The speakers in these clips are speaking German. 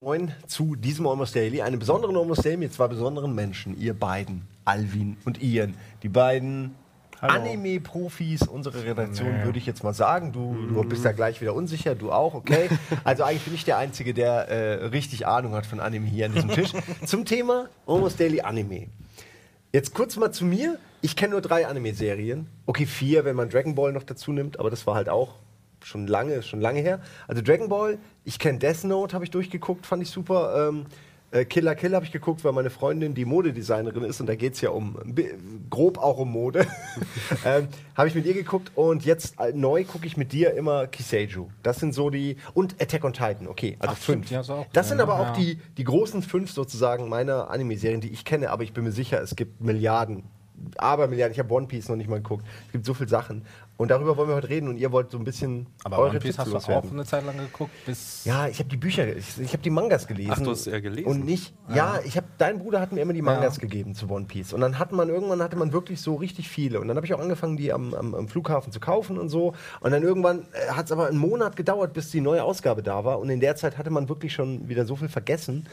Moin zu diesem Almost Daily, einem besonderen Almost Daily mit zwei besonderen Menschen, ihr beiden, Alvin und Ian. Die beiden Anime-Profis unserer Redaktion, würde ich jetzt mal sagen. Du, du bist da gleich wieder unsicher, du auch, okay. Also eigentlich bin ich der Einzige, der äh, richtig Ahnung hat von Anime hier an diesem Tisch. Zum Thema Almost Daily Anime. Jetzt kurz mal zu mir. Ich kenne nur drei Anime-Serien. Okay, vier, wenn man Dragon Ball noch dazu nimmt, aber das war halt auch schon lange, schon lange her. Also Dragon Ball, ich kenne Death Note, habe ich durchgeguckt, fand ich super. Ähm, äh, Killer Kill habe ich geguckt, weil meine Freundin die Modedesignerin ist und da geht es ja um, grob auch um Mode. ähm, habe ich mit ihr geguckt und jetzt äh, neu gucke ich mit dir immer Kiseiju. Das sind so die, und Attack on Titan, okay, also Ach, stimmt, fünf. ja, so auch. das sind Ja, aber ja. auch die, die großen fünf sozusagen meiner Anime-Serien, die ich kenne, aber ich bin mir sicher, es gibt Milliarden. Aber Milliarden, ich habe One Piece noch nicht mal geguckt. Es gibt so viele Sachen. Und darüber wollen wir heute reden und ihr wollt so ein bisschen Aber eure One Piece Tipps hast du auch eine Zeit lang geguckt, bis. Ja, ich habe die Bücher, ich, ich habe die Mangas gelesen. Ach, du hast eher gelesen? Und nicht, ja, ich habe, dein Bruder hat mir immer die Mangas gegeben zu One Piece. Und dann hat man, irgendwann hatte man wirklich so richtig viele. Und dann habe ich auch angefangen, die am, am, am Flughafen zu kaufen und so. Und dann irgendwann hat es aber einen Monat gedauert, bis die neue Ausgabe da war. Und in der Zeit hatte man wirklich schon wieder so viel vergessen.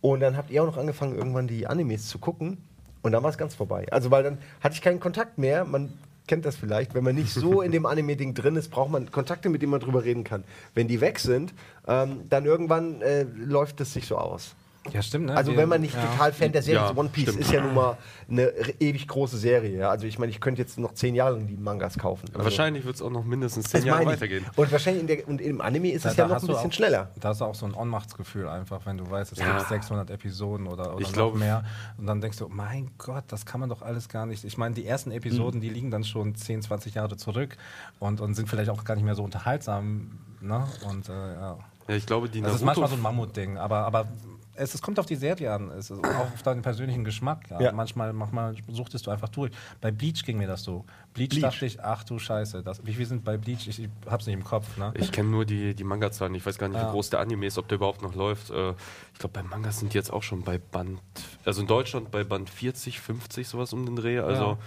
Und dann habt ihr auch noch angefangen, irgendwann die Animes zu gucken. Und dann war es ganz vorbei. Also, weil dann hatte ich keinen Kontakt mehr. Man kennt das vielleicht. Wenn man nicht so in dem Anime-Ding drin ist, braucht man Kontakte, mit denen man drüber reden kann. Wenn die weg sind, ähm, dann irgendwann äh, läuft es sich so aus. Ja, stimmt, ne? Also wenn man nicht ja. total Fan der Serie Ja, ist, One Piece stimmt. ist ja nun mal eine ewig große Serie. Ja? Also ich meine, ich könnte jetzt noch zehn Jahre lang die Mangas kaufen. Also, Wahrscheinlich wird es auch noch mindestens zehn Jahre weitergehen. Und wahrscheinlich in der, und im Anime ist es ja noch hast ein du bisschen auch, schneller. Da ist auch so ein Ohnmachtsgefühl einfach, wenn du weißt, es Ja. gibt 600 Episoden oder, oder Ich noch glaube- mehr. Und dann denkst du, mein Gott, das kann man doch alles gar nicht. Ich meine, die ersten Episoden, Mhm. die liegen dann schon 10, 20 Jahre zurück und, und sind vielleicht auch gar nicht mehr so unterhaltsam. Ne? Und äh, ja. Ja, ich glaube, die Das ist Naruto manchmal so ein Mammutding, aber, aber es, es kommt auf die Serie an, es ist auch auf deinen persönlichen Geschmack. Ja. Ja. Manchmal, manchmal suchtest du einfach durch. Bei Bleach ging mir das so. Bleach, Bleach. dachte ich, ach du Scheiße, das, wie viel sind bei Bleach? Ich, ich hab's nicht im Kopf. Ne? Ich kenne nur die, die Manga-Zahlen. Ich weiß gar nicht, Ja. wie groß der Anime ist, ob der überhaupt noch läuft. Äh, ich glaube, bei Mangas sind die jetzt auch schon bei Band, also in Deutschland bei Band 40, 50, sowas um den Dreh. Also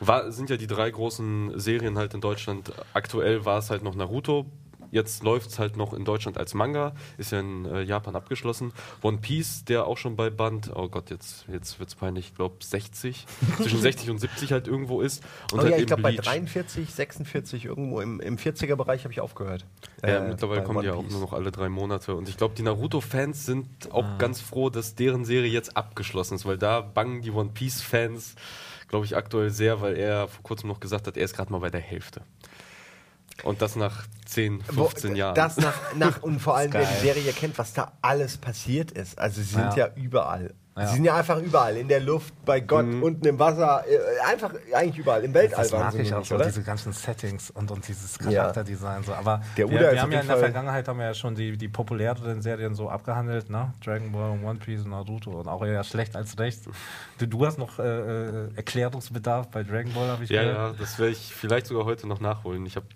war, sind ja die drei großen Serien halt in Deutschland. Aktuell war es halt noch Naruto. Jetzt läuft es halt noch in Deutschland als Manga, ist ja in äh, Japan abgeschlossen. One Piece, der auch schon bei Band, oh Gott, jetzt, jetzt wird es peinlich, ich glaube 60, zwischen 60 und 70 halt irgendwo ist. Und Oh halt ja, ich glaube bei Bleach. 43, 46 irgendwo im, im 40er-Bereich habe ich aufgehört. Ja, Äh, mittlerweile bei kommen die ja auch nur noch alle drei Monate. Und ich glaube, die Naruto-Fans sind auch Ah. ganz froh, dass deren Serie jetzt abgeschlossen ist, weil da bangen die One Piece-Fans, glaube ich, aktuell sehr, weil er vor kurzem noch gesagt hat, er ist gerade mal bei der Hälfte. Und das nach 10, Wo- 15 Jahren. Das nach, nach und vor allem, wer die. Serie kennt, was da alles passiert ist. Also sie sind ja, Ja. überall. Ja. Sie sind ja einfach überall. In der Luft, bei Gott, Mhm. unten im Wasser. äh, Einfach eigentlich überall. Im Weltall Das mag ich auch so, oder? diese ganzen Settings und, und dieses Ja. Charakterdesign. So. Aber Der wir, wir haben ja in der Vergangenheit haben wir ja schon die, die populäreren Serien so abgehandelt, ne? Dragon Ball, One Piece, Naruto und auch eher schlecht als recht. Du, du hast noch äh, äh, Erklärungsbedarf bei Dragon Ball, habe ich ja, gehört. ja, das werde ich vielleicht sogar heute noch nachholen. Ich habe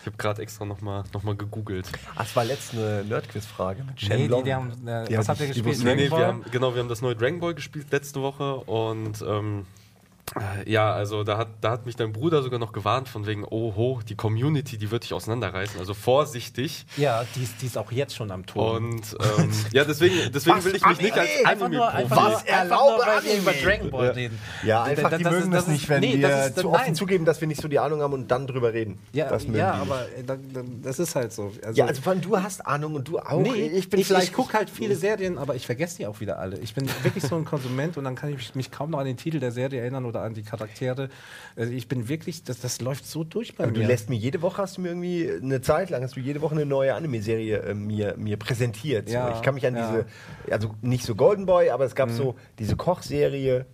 ich hab gerade extra nochmal noch mal gegoogelt. Ach, es war letzte eine Nerdquiz-Frage mit Nee, die, die haben, äh, Die was hab habt ihr die gespielt? Nee, nee, wir haben, genau, wir haben das neue Dragon Ball gespielt letzte Woche und ähm, äh, ja, also da hat, da hat mich dein Bruder sogar noch gewarnt von wegen, oh ho, die Community, die wird dich auseinanderreißen, also vorsichtig. ja, die ist, die ist auch jetzt schon am Ton. Und ähm, ja, deswegen, deswegen Was? will ich mich nicht als Anime? Einfach nur, einfach Anime-Profi. nur, Was? einfach Erlaube nur, weil Anime? über Dragon Ball Ja. reden. Ja, einfach, die Das ist- mögen das das nicht, ist- wenn nee, wir das ist- zu offen nein. zugeben, dass wir nicht so die Ahnung haben und dann drüber reden. Ja, das ja aber äh, das ist halt so. Ja, also vor allem du hast Ahnung und du auch. Nee, ich bin ich, vielleicht. ich gucke halt viele Serien, aber ich vergesse die auch wieder alle. Ich bin wirklich so ein Konsument und dann kann ich mich kaum noch an den Titel der Serie erinnern oder an die Charaktere. Also ich bin wirklich, das, das läuft so durch bei Aber du mir. lässt mir jede Woche, hast du mir irgendwie eine Zeit lang, hast du jede Woche eine neue Anime-Serie äh, mir, mir präsentiert. Ja, so, ich kann mich an ja. diese, also nicht so Golden Boy, aber es gab so diese Kochserie,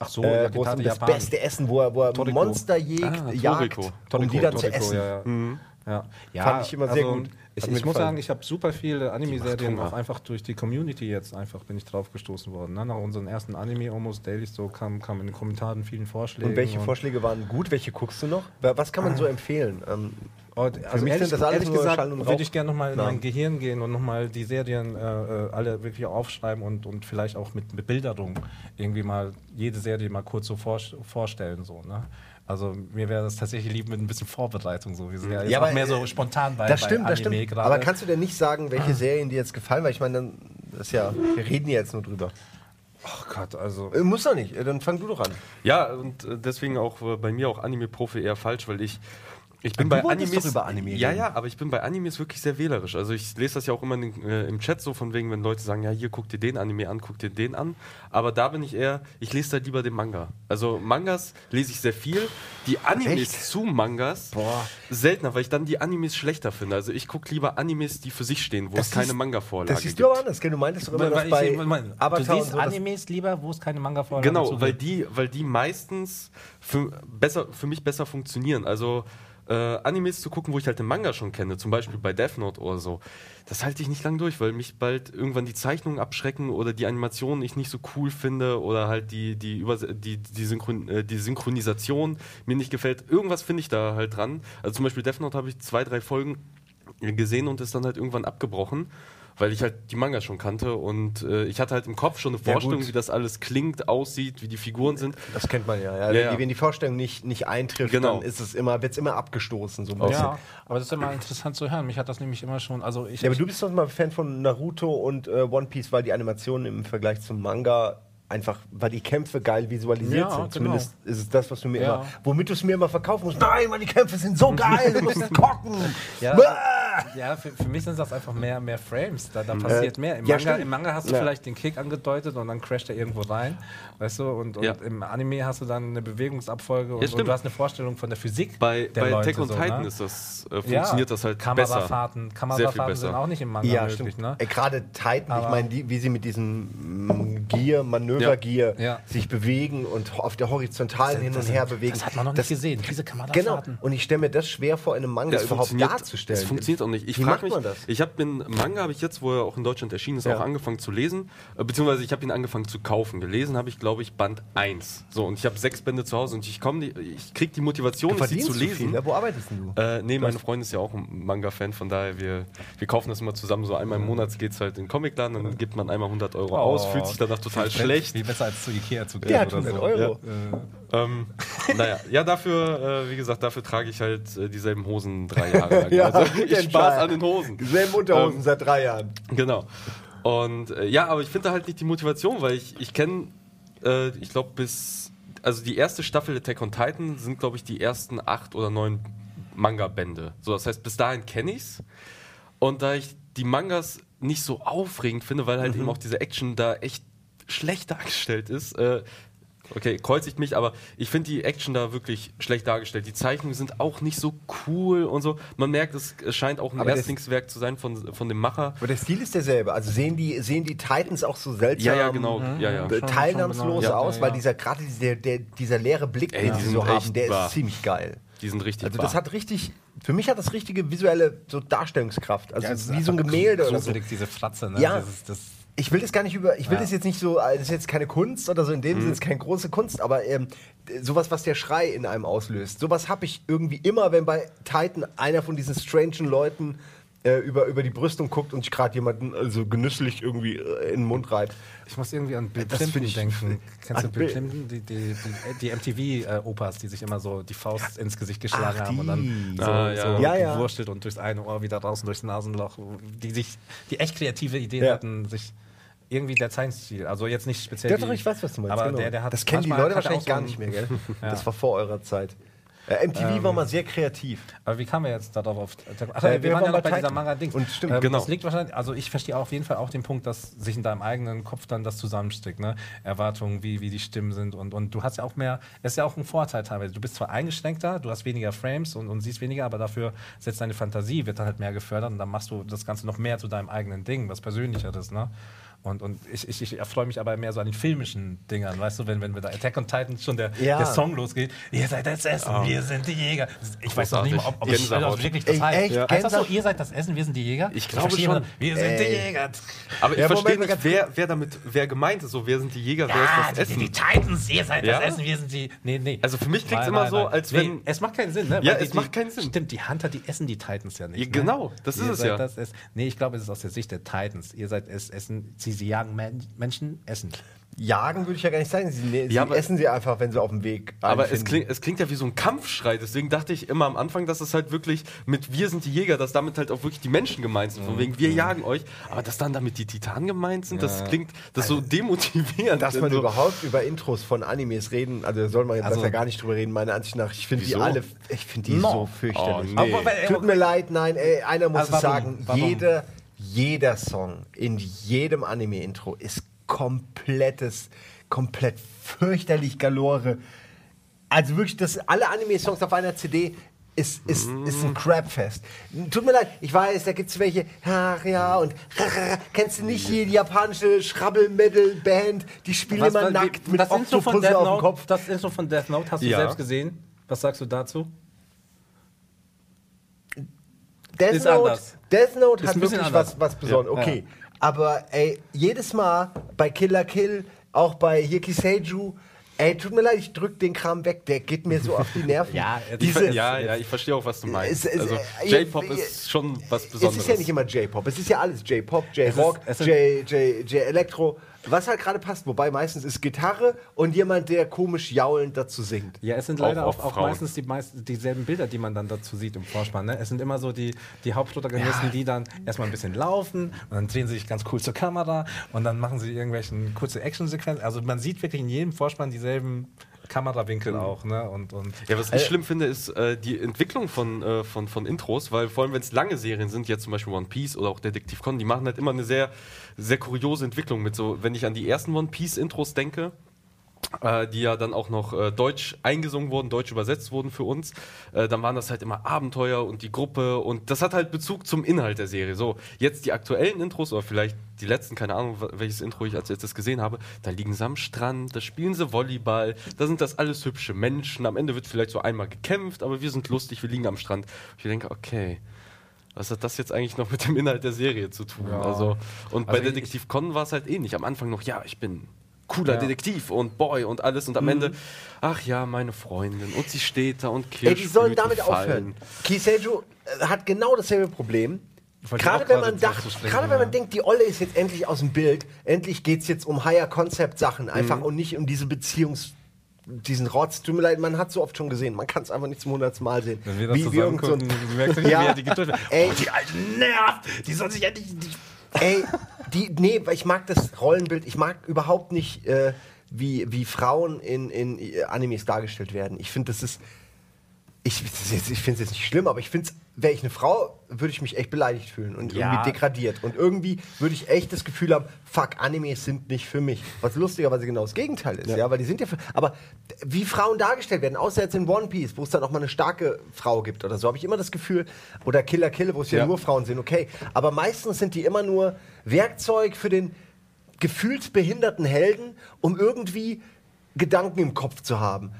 Ach so, äh, ja, wo es um das Japan. beste Essen, wo er, wo er. Monster jägt, Ah, jagt, Toriko. um die dann zu Toriko, essen. Ja, ja. Ja. Ja, Fand ich immer sehr also, gut. Mir ich muss sagen, ich habe super viele Anime-Serien auch einfach durch die Community jetzt einfach bin ich drauf gestoßen worden. Ne? Nach unseren ersten Anime Almost Dailies so kam, kam in den Kommentaren vielen Vorschläge. Und welche Vorschläge waren gut? Welche guckst du noch? Wa- Was kann man so empfehlen? Ähm, Und, also mich ehrlich, sind das alles ehrlich gesagt, würde ich gerne nochmal in mein Gehirn gehen und nochmal die Serien äh, äh, alle wirklich aufschreiben und, und vielleicht auch mit, mit Bilderung irgendwie mal jede Serie mal kurz so vor, vorstellen. So, ne? Also mir wäre das tatsächlich lieb mit ein bisschen Vorbereitung. So. Wir sind ja, Ja, auch aber, mehr so äh, spontan bei, Das bei stimmt, das Anime stimmt. gerade. Aber kannst du denn nicht sagen, welche Serien dir jetzt gefallen? Weil ich meine, dann, das ist ja, wir reden jetzt nur drüber. oh Gott, also Äh, muss doch nicht, dann fang du doch an. Ja, und deswegen auch bei mir auch Anime-Profi eher falsch, weil ich. Ich bin bei Animes. doch über Anime ja, ja, aber ich bin bei Animes wirklich sehr wählerisch. Also ich lese das ja auch immer in, äh, im Chat so von wegen, wenn Leute sagen, ja, hier guck dir den Anime an, guck dir den an. Aber da bin ich eher, ich lese da lieber den Manga. Also Mangas lese ich sehr viel. Die Animes Echt? zu Mangas Boah. seltener, weil ich dann die Animes schlechter finde. Also ich gucke lieber Animes, die für sich stehen, wo Das es keine Manga-Vorlage Das siehst gibt. du aber anders, gell? Du meintest doch immer, Weil dass ich- bei Moment, du siehst so, Animes lieber, wo es keine manga vorlage Genau, weil die, weil die meistens für, besser, für mich besser funktionieren. Also äh, Animes zu gucken, wo ich halt den Manga schon kenne, zum Beispiel bei Death Note oder so, das halte ich nicht lang durch, weil mich bald irgendwann die Zeichnungen abschrecken oder die Animationen ich nicht so cool finde oder halt die, die, Übers die, die, Synchron äh, die Synchronisation mir nicht gefällt. Irgendwas finde ich da halt dran. Also zum Beispiel Death Note habe ich zwei, drei Folgen gesehen und ist dann halt irgendwann abgebrochen, weil ich halt die Manga schon kannte und äh, ich hatte halt im Kopf schon eine Ja, Vorstellung, gut. wie das alles klingt, aussieht, wie die Figuren sind. Das kennt man ja. ja. Ja, ja. Wenn die Vorstellung nicht, nicht eintrifft, Genau. dann ist es immer, wird es immer abgestoßen. So ein bisschen. Ja, aber das ist immer interessant zu hören. Mich hat das nämlich immer schon, also ich, Ja, aber du bist doch mal Fan von Naruto und äh, One Piece, weil die Animationen im Vergleich zum Manga einfach, weil die Kämpfe geil visualisiert Ja, sind. genau. Zumindest ist es das, was du mir Ja. immer, womit du es mir immer verkaufen musst. Nein, weil die Kämpfe sind so geil, du musst es gucken. Ja. Ja, für, für mich sind das einfach mehr, mehr Frames. Da, da passiert mehr. Im ja, Manga. Im Manga hast du Ja. vielleicht den Kick angedeutet und dann crasht er irgendwo rein. Weißt du? Und, und Ja. im Anime hast du dann eine Bewegungsabfolge und, und du hast eine Vorstellung von der Physik. Bei, der bei Leute, Attack on so, Titan ne? ist das, äh, funktioniert das halt besser. Kamerafahrten, viel Kamerafahrten sind besser. auch nicht im Manga Ja, möglich. stimmt. Ne? Äh, Gerade Titan, ich Aber- meine, die, wie sie mit diesem mm, Gear, Manövergear Ja. sich bewegen und auf der horizontalen hin und her bewegen. Das hat man noch nicht gesehen, diese Genau, Kamerafahrten. und ich stelle mir das schwer vor, in einem Manga Das überhaupt darzustellen. das funktioniert auch nicht. Ich Wie frage macht mich, man das? ich habe den Manga, habe ich jetzt, wo er auch in Deutschland erschienen ist, Ja. auch angefangen zu lesen. Äh, beziehungsweise ich habe ihn angefangen zu kaufen. Gelesen habe ich, glaube ich, Band 1. So, und ich habe sechs Bände zu Hause und ich komme, ich kriege die Motivation, sie zu lesen. viel, ne? Wo arbeitest denn du? Äh, nee, meine Freundin ist ja auch ein Manga-Fan, von daher, wir, wir kaufen das immer zusammen. So einmal im Monat geht es halt in den Comicladen, dann gibt man einmal 100 Euro aus, fühlt sich danach total schlecht. Wie besser als zu Ikea zu gehen Der hat oder 100 so. Euro. Ähm, naja, ja, dafür, äh, wie gesagt, dafür trage ich halt äh, dieselben Hosen drei Jahre lang. Ja, also ich Spaß an den Hosen. Selben Unterhosen Ähm, seit drei Jahren. Genau. Und äh, ja, aber ich finde da halt nicht die Motivation, weil ich, ich kenne, äh, ich glaube, bis, also die erste Staffel Attack on Titan sind, glaube ich, die ersten acht oder neun Manga-Bände. So, das heißt, bis dahin kenne ich's. Und da ich die Mangas nicht so aufregend finde, weil halt eben auch diese Action da echt schlecht dargestellt ist, äh, Okay, kreuzigt mich, aber ich finde die Action da wirklich schlecht dargestellt. Die Zeichnungen sind auch nicht so cool und so. Man merkt, es, es scheint auch ein Aber das- Erstlingswerk zu sein von, von dem Macher. Aber der Stil ist derselbe. Also sehen die, sehen die Titans auch so seltsam Ja, ja, genau. Ja, ja. äh, teilnahmslos genau. aus, Ja, weil ja. dieser gerade dieser, der, dieser leere Blick, Ey, den sie so haben, der wahr. ist ziemlich geil. Die sind richtig Also das hat richtig, für mich hat das richtige visuelle so Darstellungskraft. Also Ja, ist wie so ein Gemälde oder so. diese Fratze, ne? Ja. Dieses, das, Ich will das gar nicht über, ich will Ja. das jetzt nicht so, äh, das ist jetzt keine Kunst oder so, in dem Mhm. Sinne ist keine große Kunst, aber ähm, sowas, was der Schrei in einem auslöst, sowas habe ich irgendwie immer, wenn bei Titan einer von diesen strangen Leuten äh, über, über die Brüstung guckt und sich gerade jemanden also genüsslich irgendwie äh, in den Mund reibt. ich muss irgendwie an Bill Das Clinton denken. Kennst du Bill Clinton? Die, die, die, die MTV-Opas, die sich immer so die Faust ins Gesicht geschlagen Ach, haben und dann so, Ah, ja. so Ja, ja. gewurstelt und durchs eine Ohr wieder raus und durchs Nasenloch. Die sich, die echt kreative Ideen Ja. hatten, sich irgendwie der Zeichenstil, also jetzt nicht speziell. Ja, die- doch, ich weiß, was du meinst. Aber genau. der, der hat das kennen die Leute wahrscheinlich auch gar so nicht mehr, gell? Ja. Das war vor eurer Zeit. Äh, MTV war mal sehr kreativ. Aber wie kamen wir jetzt darauf auf? Ach, Äh, wir, wir waren waren ja noch bei dieser. Manga-Dings. Und stimmt, ähm, genau. Das liegt wahrscheinlich, also ich verstehe auf jeden Fall auch den Punkt, dass sich in deinem eigenen Kopf dann das zusammensteckt, ne? Erwartungen, wie, wie die Stimmen sind und, und du hast ja auch mehr, es ist ja auch ein Vorteil teilweise. Du bist zwar eingeschränkter, du hast weniger Frames und, und siehst weniger, aber dafür setzt deine Fantasie, wird dann halt mehr gefördert und dann machst du das Ganze noch mehr zu deinem eigenen Ding, was Persönlicheres, ne? Und, und ich, ich, ich erfreue mich aber mehr so an den filmischen Dingern, weißt du, wenn, wenn wir da Attack on Titan schon der, Ja. der Song losgeht. Ihr seid das Essen, wir sind die Jäger. Ich weiß noch nicht mal, ob, ob Großartig. ob das wirklich das heißt. echt? Heißt das so, ihr seid das Essen, wir sind die Jäger? Ich glaube schon. immer, Wir sind die Ey. Jäger. Aber ich Ja, verstehe nicht, wer, wer damit, wer gemeint ist. So, wer sind die Jäger, wer Ja, ist das die, Essen? die Titans, ihr seid Ja? das Essen, wir sind die. Nee, nee. Also für mich klingt's Nein, immer nein, so, nein. als nee, wenn- Es macht keinen Sinn, ne? Ja, Weil es macht keinen Sinn. Stimmt, die Hunter, die essen die Titans ja nicht. Ja, ne? genau, das ist es ja. Das es, nee, ich glaube, es ist aus der Sicht der Titans. Ihr seid es, Essen, sie, sie jagen Men Menschen, Essen. Jagen würde ich ja gar nicht sagen. Sie, sie Ja, aber- essen sie einfach, wenn sie auf dem Weg Aber es klingt, es klingt ja wie so ein Kampfschrei. Deswegen dachte ich immer am Anfang, dass es halt wirklich mit Wir sind die Jäger, dass damit halt auch wirklich die Menschen gemeint sind. Von Mhm. wegen, wir jagen euch. Aber dass dann damit die Titanen gemeint sind, das klingt das ist so demotivierend. Dass man so, überhaupt über Intros von Animes reden, also da soll man jetzt Also- besser gar nicht drüber reden, meiner Ansicht nach. Ich finde die alle, ich finde die No. so fürchterlich. Oh, nee. Aber Tut mir leid, nein, ey, einer muss Also es warum? sagen, Warum? jeder, jeder Song in jedem Anime-Intro ist komplettes, komplett fürchterlich galore. Also wirklich, das, alle Anime-Songs auf einer CD ist, ist, ist ein Crapfest. Tut mir leid, ich weiß, da gibt es welche, ach ja, und kennst du nicht hier die japanische Schrabbel-Metal-Band, die spielen immer war- nackt mit Oktopusse Death auf dem Kopf. Das Intro von Death Note hast du Ja. selbst gesehen. Was sagst du dazu? Death Ist Note, anders. Death Note Ist hat wirklich anders. was, was Besonderes. Ja. Okay. Aber ey, jedes Mal bei Killer Kill, auch bei Hikiseiju, ey, tut mir leid, ich drück den Kram weg, der geht mir so auf die Nerven. Ja, ich, Diese, ja, ja, ich verstehe auch, was du meinst. Es- es- also, äh, J-Pop ist schon was Es Besonderes. ist ja nicht immer J-Pop, es ist ja alles J-Pop, J-Rock, es J-Elektro, was halt gerade passt. Wobei meistens ist Gitarre und jemand, der komisch jaulend dazu singt. Ja, es sind Auch leider auch, auch, Frauen. meistens die meisten, dieselben Bilder, die man dann dazu sieht im Vorspann. Ne? Es sind immer so die, die Hauptprotagonisten, Ja. die dann erstmal ein bisschen laufen und dann drehen sie sich ganz cool zur Kamera und dann machen sie irgendwelchen kurze Actionsequenzen. Also man sieht wirklich in jedem Vorspann dieselben Kamerawinkel auch. Ne? Und, und Ja, was ich schlimm finde, ist äh, die Entwicklung von, äh, von, von Intros, weil vor allem, wenn es lange Serien sind, jetzt zum Beispiel One Piece oder auch Detektiv Con, die machen halt immer eine sehr, sehr kuriose Entwicklung mit so, wenn ich an die ersten One Piece Intros denke, äh, die ja dann auch noch äh, deutsch eingesungen wurden, deutsch übersetzt wurden für uns, äh, dann waren das halt immer Abenteuer und die Gruppe und das hat halt Bezug zum Inhalt der Serie. So, jetzt die aktuellen Intros oder vielleicht die letzten, keine Ahnung, welches Intro ich als letztes gesehen habe, da liegen sie am Strand, da spielen sie Volleyball, da sind das alles hübsche Menschen, am Ende wird vielleicht so einmal gekämpft, aber wir sind lustig, wir liegen am Strand. Ich denke, okay. Was hat das jetzt eigentlich noch mit dem Inhalt der Serie zu tun? Ja. Also, und bei Also ich- Detektiv Con war es halt ähnlich. Am Anfang noch, ja, ich bin cooler Ja. Detektiv und Boy und alles und am Mhm. Ende, ach ja, meine Freundin und sie steht da und Kirschblüten Ey, die sollen damit fallen. aufhören. Kiseiju äh, hat genau dasselbe Problem. Gerade wenn man dacht, gerade wenn ja. man denkt, die Olle ist jetzt endlich aus dem Bild, endlich geht es jetzt um Higher Concept Sachen einfach und nicht um diese Beziehungs diesen Rotz, tut mir leid, man hat so oft schon gesehen, man kann es einfach nicht zum hundertsten Mal sehen. wenn wir das zusammen irgend so ein- gucken, du merkst nicht, Ja. wie er die. Ey. Oh, die alte nervt! Die soll sich endlich... Die Ey, die, nee, weil ich mag das Rollenbild, ich mag überhaupt nicht, äh, wie, wie Frauen in, in äh, Animes dargestellt werden. Ich finde, das ist. Ich, ich finde es jetzt nicht schlimm, aber ich finde es, wäre ich eine Frau, würde ich mich echt beleidigt fühlen und Ja. irgendwie degradiert. Und irgendwie würde ich echt das Gefühl haben, fuck, Animes sind nicht für mich. Was lustigerweise genau das Gegenteil ist, ja, weil die sind ja für. Aber wie Frauen dargestellt werden, außer jetzt in One Piece, wo es dann auch mal eine starke Frau gibt oder so, habe ich immer das Gefühl, oder Killer Kill, wo es ja, Ja. nur Frauen sind, okay. Aber meistens sind die immer nur Werkzeug für den gefühlsbehinderten Helden, um irgendwie Gedanken im Kopf zu haben.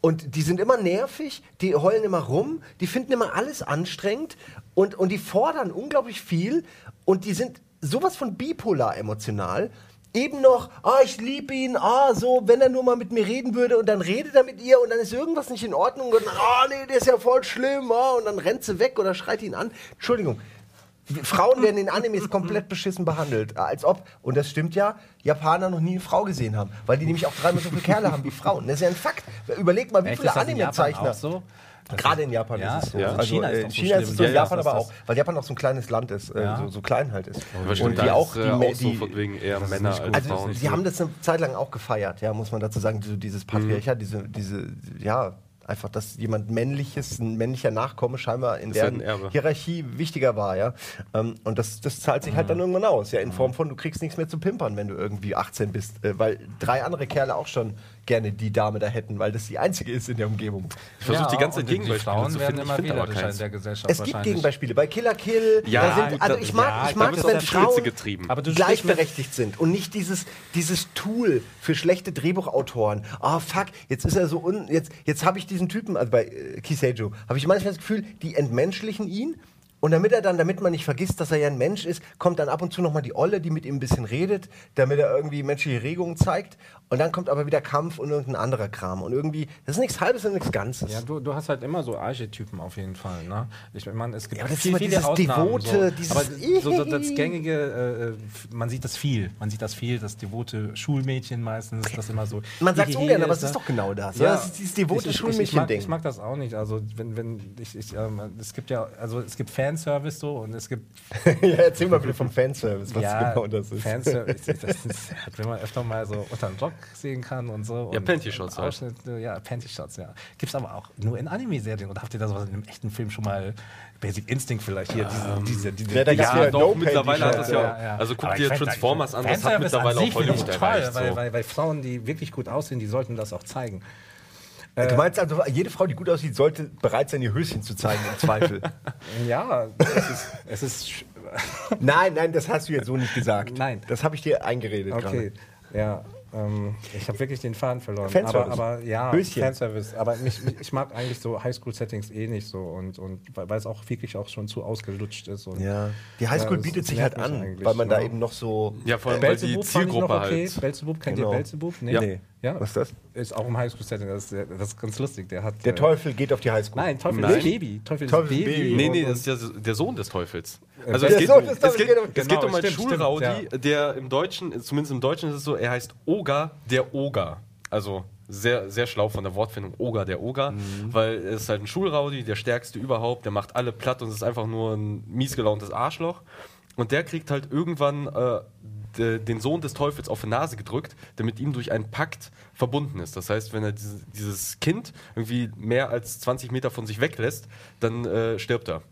Und die sind immer nervig, die heulen immer rum, die finden immer alles anstrengend und, und die fordern unglaublich viel und die sind sowas von bipolar emotional. Eben noch, ah, ich liebe ihn, ah, so, wenn er nur mal mit mir reden würde und dann redet er mit ihr und dann ist irgendwas nicht in Ordnung und ah, nee, der ist ja voll schlimm, ah, und dann rennt sie weg oder schreit ihn an. Entschuldigung, Frauen werden in Animes komplett beschissen behandelt. Als ob, und das stimmt ja, Japaner noch nie eine Frau gesehen haben. Weil die nämlich auch dreimal so viele Kerle haben wie Frauen. Das ist ja ein Fakt. Überleg mal, wie Echt, viele Anime-Zeichner. so? Gerade in Japan Ja, ist es so. ja. Also, China ist äh, auch so China ist es so, Ja, ja, Japan aber auch. Weil Japan auch so ein kleines Land ist, äh, Ja. so, so klein halt ist. Wahrscheinlich Und die auch, die, äh, auch so die, von wegen eher Männer als gut. also Frauen. sie haben das eine Zeit lang auch gefeiert, ja, muss man dazu sagen, so dieses Patriarchat, diese, diese, ja, einfach, dass jemand männliches, ein männlicher Nachkomme scheinbar in Erbe. Hierarchie wichtiger war, ja. Ähm, und das, das zahlt sich halt dann irgendwann aus, ja, in Form von, du kriegst nichts mehr zu pimpern, wenn du irgendwie 18 bist, äh, weil drei andere Kerle auch schon gerne die Dame da hätten, weil das die einzige ist in der Umgebung. Ich versuche die ganze Zeit Gegenbeispiele Frauen zu werden finden. Ich immer finde aber wählerischer in keins. der Gesellschaft Es gibt wahrscheinlich. Gegenbeispiele. Bei Killer Kill, Ja, da sind, also ich mag, ja, ich mag bist es, wenn Frauen getrieben. Gleichberechtigt sind und nicht dieses, dieses Tool für schlechte Drehbuchautoren. Ah, fuck, jetzt ist er so un, jetzt, jetzt habe ich diesen Typen, also bei äh, Kisejo, habe ich manchmal das Gefühl, die entmenschlichen ihn. Und damit er dann, damit man nicht vergisst, dass er ja ein Mensch ist, kommt dann ab und zu nochmal die Olle, die mit ihm ein bisschen redet, damit er irgendwie menschliche Regungen zeigt. Und dann kommt aber wieder Kampf und irgendein anderer Kram. Und irgendwie, das ist nichts Halbes und nichts Ganzes. Ja, du, du hast halt immer so Archetypen auf jeden Fall. Ne? Ich meine, es gibt Ja, das ist viel, viele dieses Ausnahmen. Devote, so. dieses aber so, so das gängige, äh, äh, man sieht das viel. Man sieht das viel, das devote Schulmädchen meistens, das immer so. Man sagt's hihihi ungern, aber es ne? ist doch genau das, oder? Das ist dieses devote ich, ich, ich, mag, Schulmädchen-Ding. ich mag das auch nicht. Also wenn, wenn ich, ich ähm, es gibt ja, also es gibt Fanservice so und es gibt ja, erzähl mal bitte vom Fanservice, was ja, genau das ist. Fanservice, das ist, wenn man öfter mal so unter dem Rock sehen kann und so. Ja, und, Panty-Shots halt. Ausschnitte, Ja, Panty-Shots, ja. Gibt's aber auch nur in Anime-Serien. Oder habt ihr da sowas in einem echten Film schon mal Basic Instinct vielleicht hier? Diese, diese, diese Ja, da Ja, ja doch, No mittlerweile hat das ja, Also guck Aber dir Transformers an, das hat Fanservice mittlerweile an sich auch Hollywood toll, erreicht. weil, So. weil, weil Frauen, die wirklich gut aussehen, die sollten das auch zeigen. Du meinst also, jede Frau, die gut aussieht, sollte bereit sein, ihr Höschen zu zeigen, im Zweifel. Ja, es ist, es ist nein, nein, das hast du jetzt so nicht gesagt. Nein. Das habe ich dir eingeredet Okay, ja. Ähm, ich habe wirklich den Faden verloren. Fanservice. Aber, aber ja, Höschen. Fanservice. Aber mich, mich, ich mag eigentlich so Highschool-Settings eh nicht so. Und, und weil es auch wirklich auch schon zu ausgelutscht ist. Und Ja, die Highschool Ja, das bietet sich halt an, weil man da ja. eben noch so... Ja, vor allem, weil die ich noch Zielgruppe okay. halt. Belzebub, kennt Genau. ihr Belzebub? Nee. Ja. Nee. Ja. Was ist das? Ist auch im Highschool-Setting. Das, das ist ganz lustig. Der hat. Der äh, Teufel geht auf die Highschool. Nein, Teufel Nein. ist Baby. Teufel ist Teufel ist Baby. Baby. Nee, nee, das ist ja der Sohn des Teufels. Also Der es geht, um, des es geht, um- es geht Genau, um einen stimmt, stimmt, Schulraudi, ja. der im Deutschen, zumindest im Deutschen ist es so, er heißt Oga der Oga. Also sehr, sehr schlau von der Wortfindung, Oga der Oga, Mhm. weil er ist halt ein Schulraudi, der stärkste überhaupt, der macht alle platt und ist einfach nur ein mies gelauntes Arschloch. Und der kriegt halt irgendwann äh, de, den Sohn des Teufels auf die Nase gedrückt, der mit ihm durch einen Pakt verbunden ist. Das heißt, wenn er diese, dieses Kind irgendwie mehr als 20 Meter von sich weglässt, dann äh, stirbt er.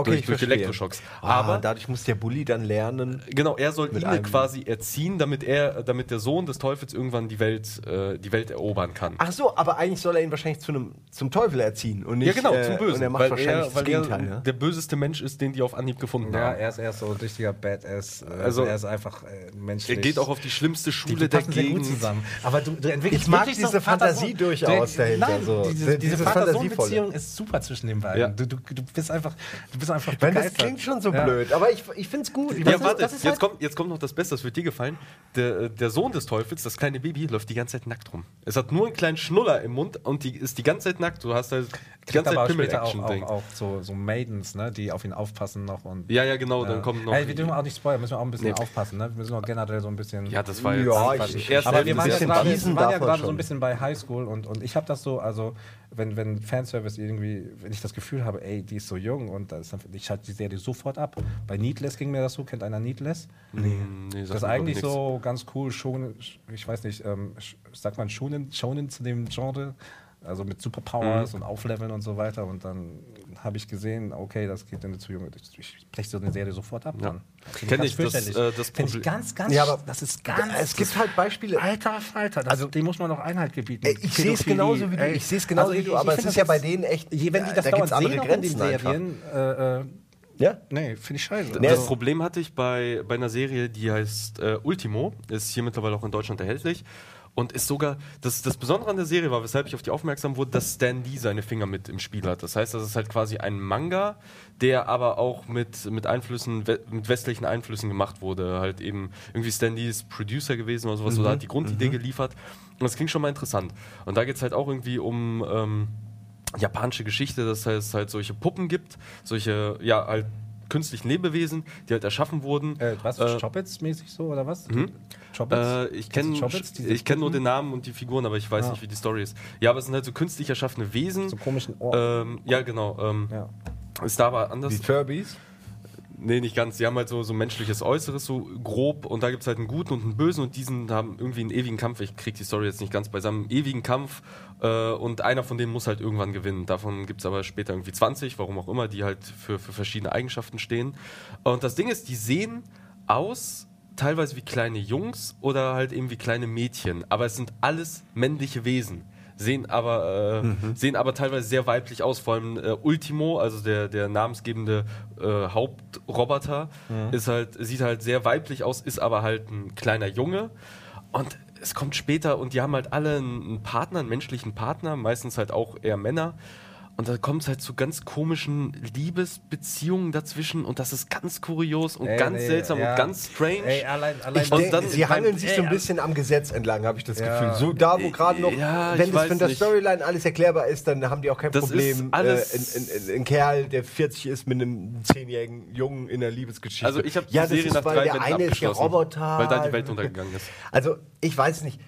Okay, durch- durch. Elektroschocks. Aber Aber- dadurch muss der Bully dann lernen... Genau, er soll ihn quasi erziehen, damit er, damit der Sohn des Teufels irgendwann die Welt, äh, die Welt erobern kann. Ach so, aber eigentlich soll er ihn wahrscheinlich zu einem, zum Teufel erziehen und nicht... ja, genau, äh, zum Bösen. Und er macht weil wahrscheinlich er, das weil Gegenteil, er ja? der böseste Mensch ist, den die auf Anhieb gefunden Ja, haben. er ist, er ist so ein richtiger Badass. Also Also- er ist einfach äh, menschlich. Er geht auch auf die schlimmste die, Schule die der sehr gut Gegend. zusammen. Aber du, du entwickelst Ich mag wirklich diese so Fantasie durchaus Du- dahinter, Nein, so. diese, Diese diese Fantasievolle. Vater-Sohn-Beziehung ist super zwischen den beiden. Ja. Du, du, du bist einfach, du bist einfach Ich meine, das klingt schon so Ja. blöd, aber ich, ich finde es gut. Ich Ja, weiß, warte, das ist jetzt, halt- kommt, jetzt kommt noch das Beste, das wird dir gefallen. Der, der Sohn des Teufels, das kleine Baby, läuft die ganze Zeit nackt rum. Es hat nur einen kleinen Schnuller im Mund und die ist die ganze Zeit nackt. Du hast halt die ganze Zeit später auch, Pimmel-Action-Ding. auch, auch so, so Maidens, ne, die auf ihn aufpassen noch. Und, Ja, ja, genau, dann kommt noch. Ey, wir dürfen auch nicht spoilern, müssen wir auch ein bisschen Nee. aufpassen. Ne? Wir müssen auch generell so ein bisschen. ja, das war jetzt. Ja, ich- Erst aber wir waren ja gerade, so ein bisschen bei Highschool und, und ich habe das so, also wenn, wenn Fanservice irgendwie, wenn ich das Gefühl habe, ey, die ist so jung und das ich schalte die Serie sofort ab. Bei Needless ging mir das so, kennt einer Needless? Nee, nee, Das ist eigentlich so ganz cool, schon, ich weiß nicht, ähm, sagt man Shonen, Shonen zu dem Genre, also mit Superpowers und Aufleveln und so weiter. Und dann habe ich gesehen, okay, das geht in eine zu junge. Ich, ich breche so eine Serie sofort ab. Ja. Dann. Kenn ganz ich, das, äh, das Finde ich ganz, ganz, Ja, aber das ist ganz. es gibt halt Beispiele. Alter Falter, das, also dem muss man noch Einhalt gebieten. Ey, ich sehe es genauso wie du. Ich sehe es genauso Also wie du, aber ich es ist ja bei denen echt. Je, wenn die das da dauernd gibt's sehen in den. Serien, äh, äh, Ja? nee, finde ich scheiße. Nee, Das Also- Problem hatte ich bei, bei einer Serie, die heißt äh, Ultimo, ist hier mittlerweile auch in Deutschland erhältlich und ist sogar, das, das Besondere an der Serie war, weshalb ich auf die aufmerksam wurde, dass Stan Lee seine Finger mit im Spiel hat. Das heißt, das ist halt quasi ein Manga, der aber auch mit, mit Einflüssen, we- mit westlichen Einflüssen gemacht wurde. Halt eben irgendwie Stan Lee ist Producer gewesen oder sowas, oder hat die Grundidee geliefert. Und das klingt schon mal interessant. Und da geht es halt auch irgendwie um ähm, japanische Geschichte, dass es halt solche Puppen gibt, solche, ja, halt künstlichen Lebewesen, die halt erschaffen wurden. Äh, was? Äh, Choppets-mäßig so oder was? Mhm. Choppets? Äh, ich kenne kenn nur den Namen und die Figuren, aber ich weiß Ah. nicht, wie die Story ist. Ja, aber es sind halt so künstlich erschaffene Wesen. so komischen Ohren. Ähm, ja, genau. Ähm, ja. Ist da aber anders. Die Furbies? Nee, nicht ganz. Die haben halt so, so menschliches Äußeres, so grob. Und da gibt es halt einen Guten und einen Bösen. Und diesen haben irgendwie einen ewigen Kampf. Ich krieg die Story jetzt nicht ganz beisammen. Einen ewigen Kampf. Äh, und einer von denen muss halt irgendwann gewinnen. Davon gibt es aber später irgendwie 20, warum auch immer, die halt für, für verschiedene Eigenschaften stehen. Und das Ding ist, die sehen aus teilweise wie kleine Jungs oder halt eben wie kleine Mädchen, aber es sind alles männliche Wesen. Sehen aber, äh, sehen aber teilweise sehr weiblich aus. Vor allem äh, Ultimo, also der, der namensgebende äh, Hauptroboter, ist halt, sieht halt sehr weiblich aus, ist aber halt ein kleiner Junge. Und es kommt später und die haben halt alle einen Partner, einen menschlichen Partner, meistens halt auch eher Männer. Und da kommt es halt zu ganz komischen Liebesbeziehungen dazwischen und das ist ganz kurios und Ey, ganz nee, seltsam ja. und ganz strange. Ey, allein, allein Ich Und denke, dann- sie hangeln sich so ein ey, bisschen am Gesetz entlang, habe ich das Ja. Gefühl. So da, wo gerade noch, Ja, wenn von der nicht. Storyline alles erklärbar ist, dann haben die auch kein Das Problem. äh, ein, Kerl, der 40 ist, mit einem 10-jährigen Jungen in einer Liebesgeschichte. Also ich habe ja, die das Serie ist, nach weil drei der eine ist abgeschlossen, Roboter. weil da die Welt untergegangen ist. Also, ich weiß nicht.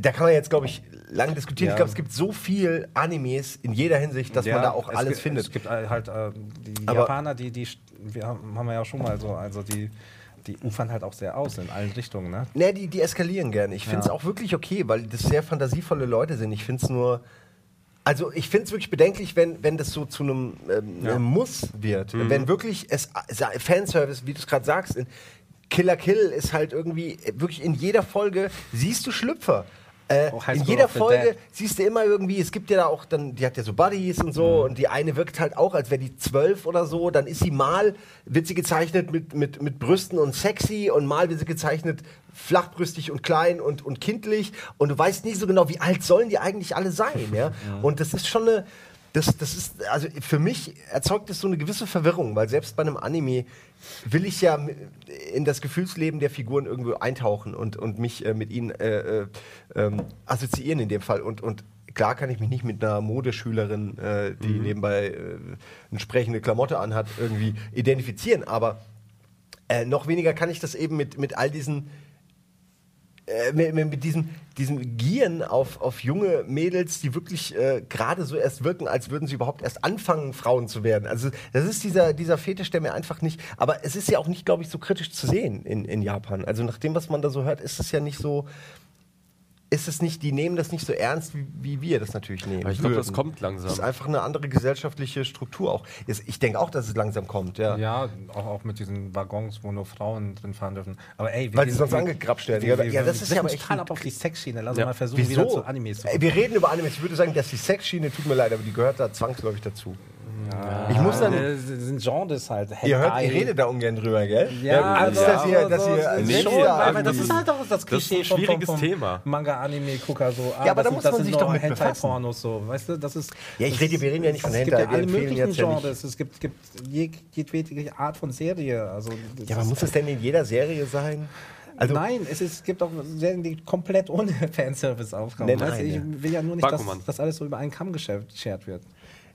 Da kann man jetzt, glaube ich, lange diskutieren. Ja. Ich glaube, es gibt so viel Animes in jeder Hinsicht, dass man da auch es alles gibt, findet. Es gibt halt äh, die Aber- Japaner, die, die, wir haben, haben wir ja schon mal so, also die, die ufern halt auch sehr aus in allen Richtungen, ne? Ne, die, die eskalieren gerne. Ich finde es Ja. auch wirklich okay, weil das sehr fantasievolle Leute sind. Ich finde es nur. Also ich finde es wirklich bedenklich, wenn, wenn das so zu einem ähm, Ja. Muss wird. Wenn wirklich es Fanservice, wie du es gerade sagst, in Killer Kill ist halt irgendwie äh, wirklich in jeder Folge siehst du Schlüpfer. Äh, in jeder Folge siehst du immer irgendwie, es gibt ja da auch dann, die hat ja so Buddies und so und die eine wirkt halt auch, als wäre die zwölf oder so, dann ist sie mal, wird sie gezeichnet mit, mit, mit Brüsten und sexy und mal wird sie gezeichnet flachbrüstig und klein und, und kindlich. Und du weißt nicht so genau, wie alt sollen die eigentlich alle sein, ja? Und das ist schon eine, das, das ist, also für mich erzeugt das so eine gewisse Verwirrung, weil selbst bei einem Anime will ich ja in das Gefühlsleben der Figuren irgendwo eintauchen und, und mich äh, mit ihnen äh, äh, ähm, assoziieren in dem Fall. Und, und klar kann ich mich nicht mit einer Modeschülerin, äh, die nebenbei äh, entsprechende Klamotte anhat, irgendwie identifizieren, aber äh, noch weniger kann ich das eben mit, mit all diesen äh, mit, mit diesem, diesem Gieren auf, auf junge Mädels, die wirklich äh, gerade so erst wirken, als würden sie überhaupt erst anfangen, Frauen zu werden. Also das ist dieser, dieser Fetisch, der mir einfach nicht, aber es ist ja auch nicht, glaube ich, so kritisch zu sehen in, in Japan. Also nach dem, was man da so hört, ist es ja nicht so, ist es nicht, die nehmen das nicht so ernst, wie, wie wir das natürlich nehmen. Aber ich glaube, das kommt langsam. Das ist einfach eine andere gesellschaftliche Struktur auch. Ich denke auch, dass es langsam kommt, ja. Ja, auch, auch mit diesen Waggons, wo nur Frauen drin fahren dürfen. Aber ey, wir Weil sie sonst angegrapscht werden. Wir, Ja, wir, ja, das wir ist ja aber echt total ab auf die Sexschiene. Lass uns Ja. mal versuchen, Wieso? wieder zu Animes zu Ey, wir reden über Animes. Ich würde sagen, dass die Sexschiene, tut mir leid, aber die gehört da zwangsläufig dazu. Ja, Ich muss dann- äh, sind Genres halt. Ihr hört, Hentai. ihr redet da ungern drüber, gell? Ja, habt Angst, also, dass ihr, aber dass so- ihr so- Nee, schon, weil das ist halt auch das Das ist Klischee ein schwieriges vom, vom Thema. Manga-Anime-Gucker so. Ah, Ja, aber das da muss das man sind sich doch mit. Hentai-Pornos so, weißt du, das ist... Ja, ich das rede- wir reden ja nicht von es gibt Hentai, ja alle möglichen ja Genres, es gibt, gibt jedwede Art von Serie, also... das Ja, aber muss es denn in jeder Serie sein? Also, Nein, es, ist, es gibt auch Serien, die komplett ohne Fanservice aufkommen. Nein, nein, ich will ja nur nicht, dass Bakuman. das alles so über einen Kamm geschert wird.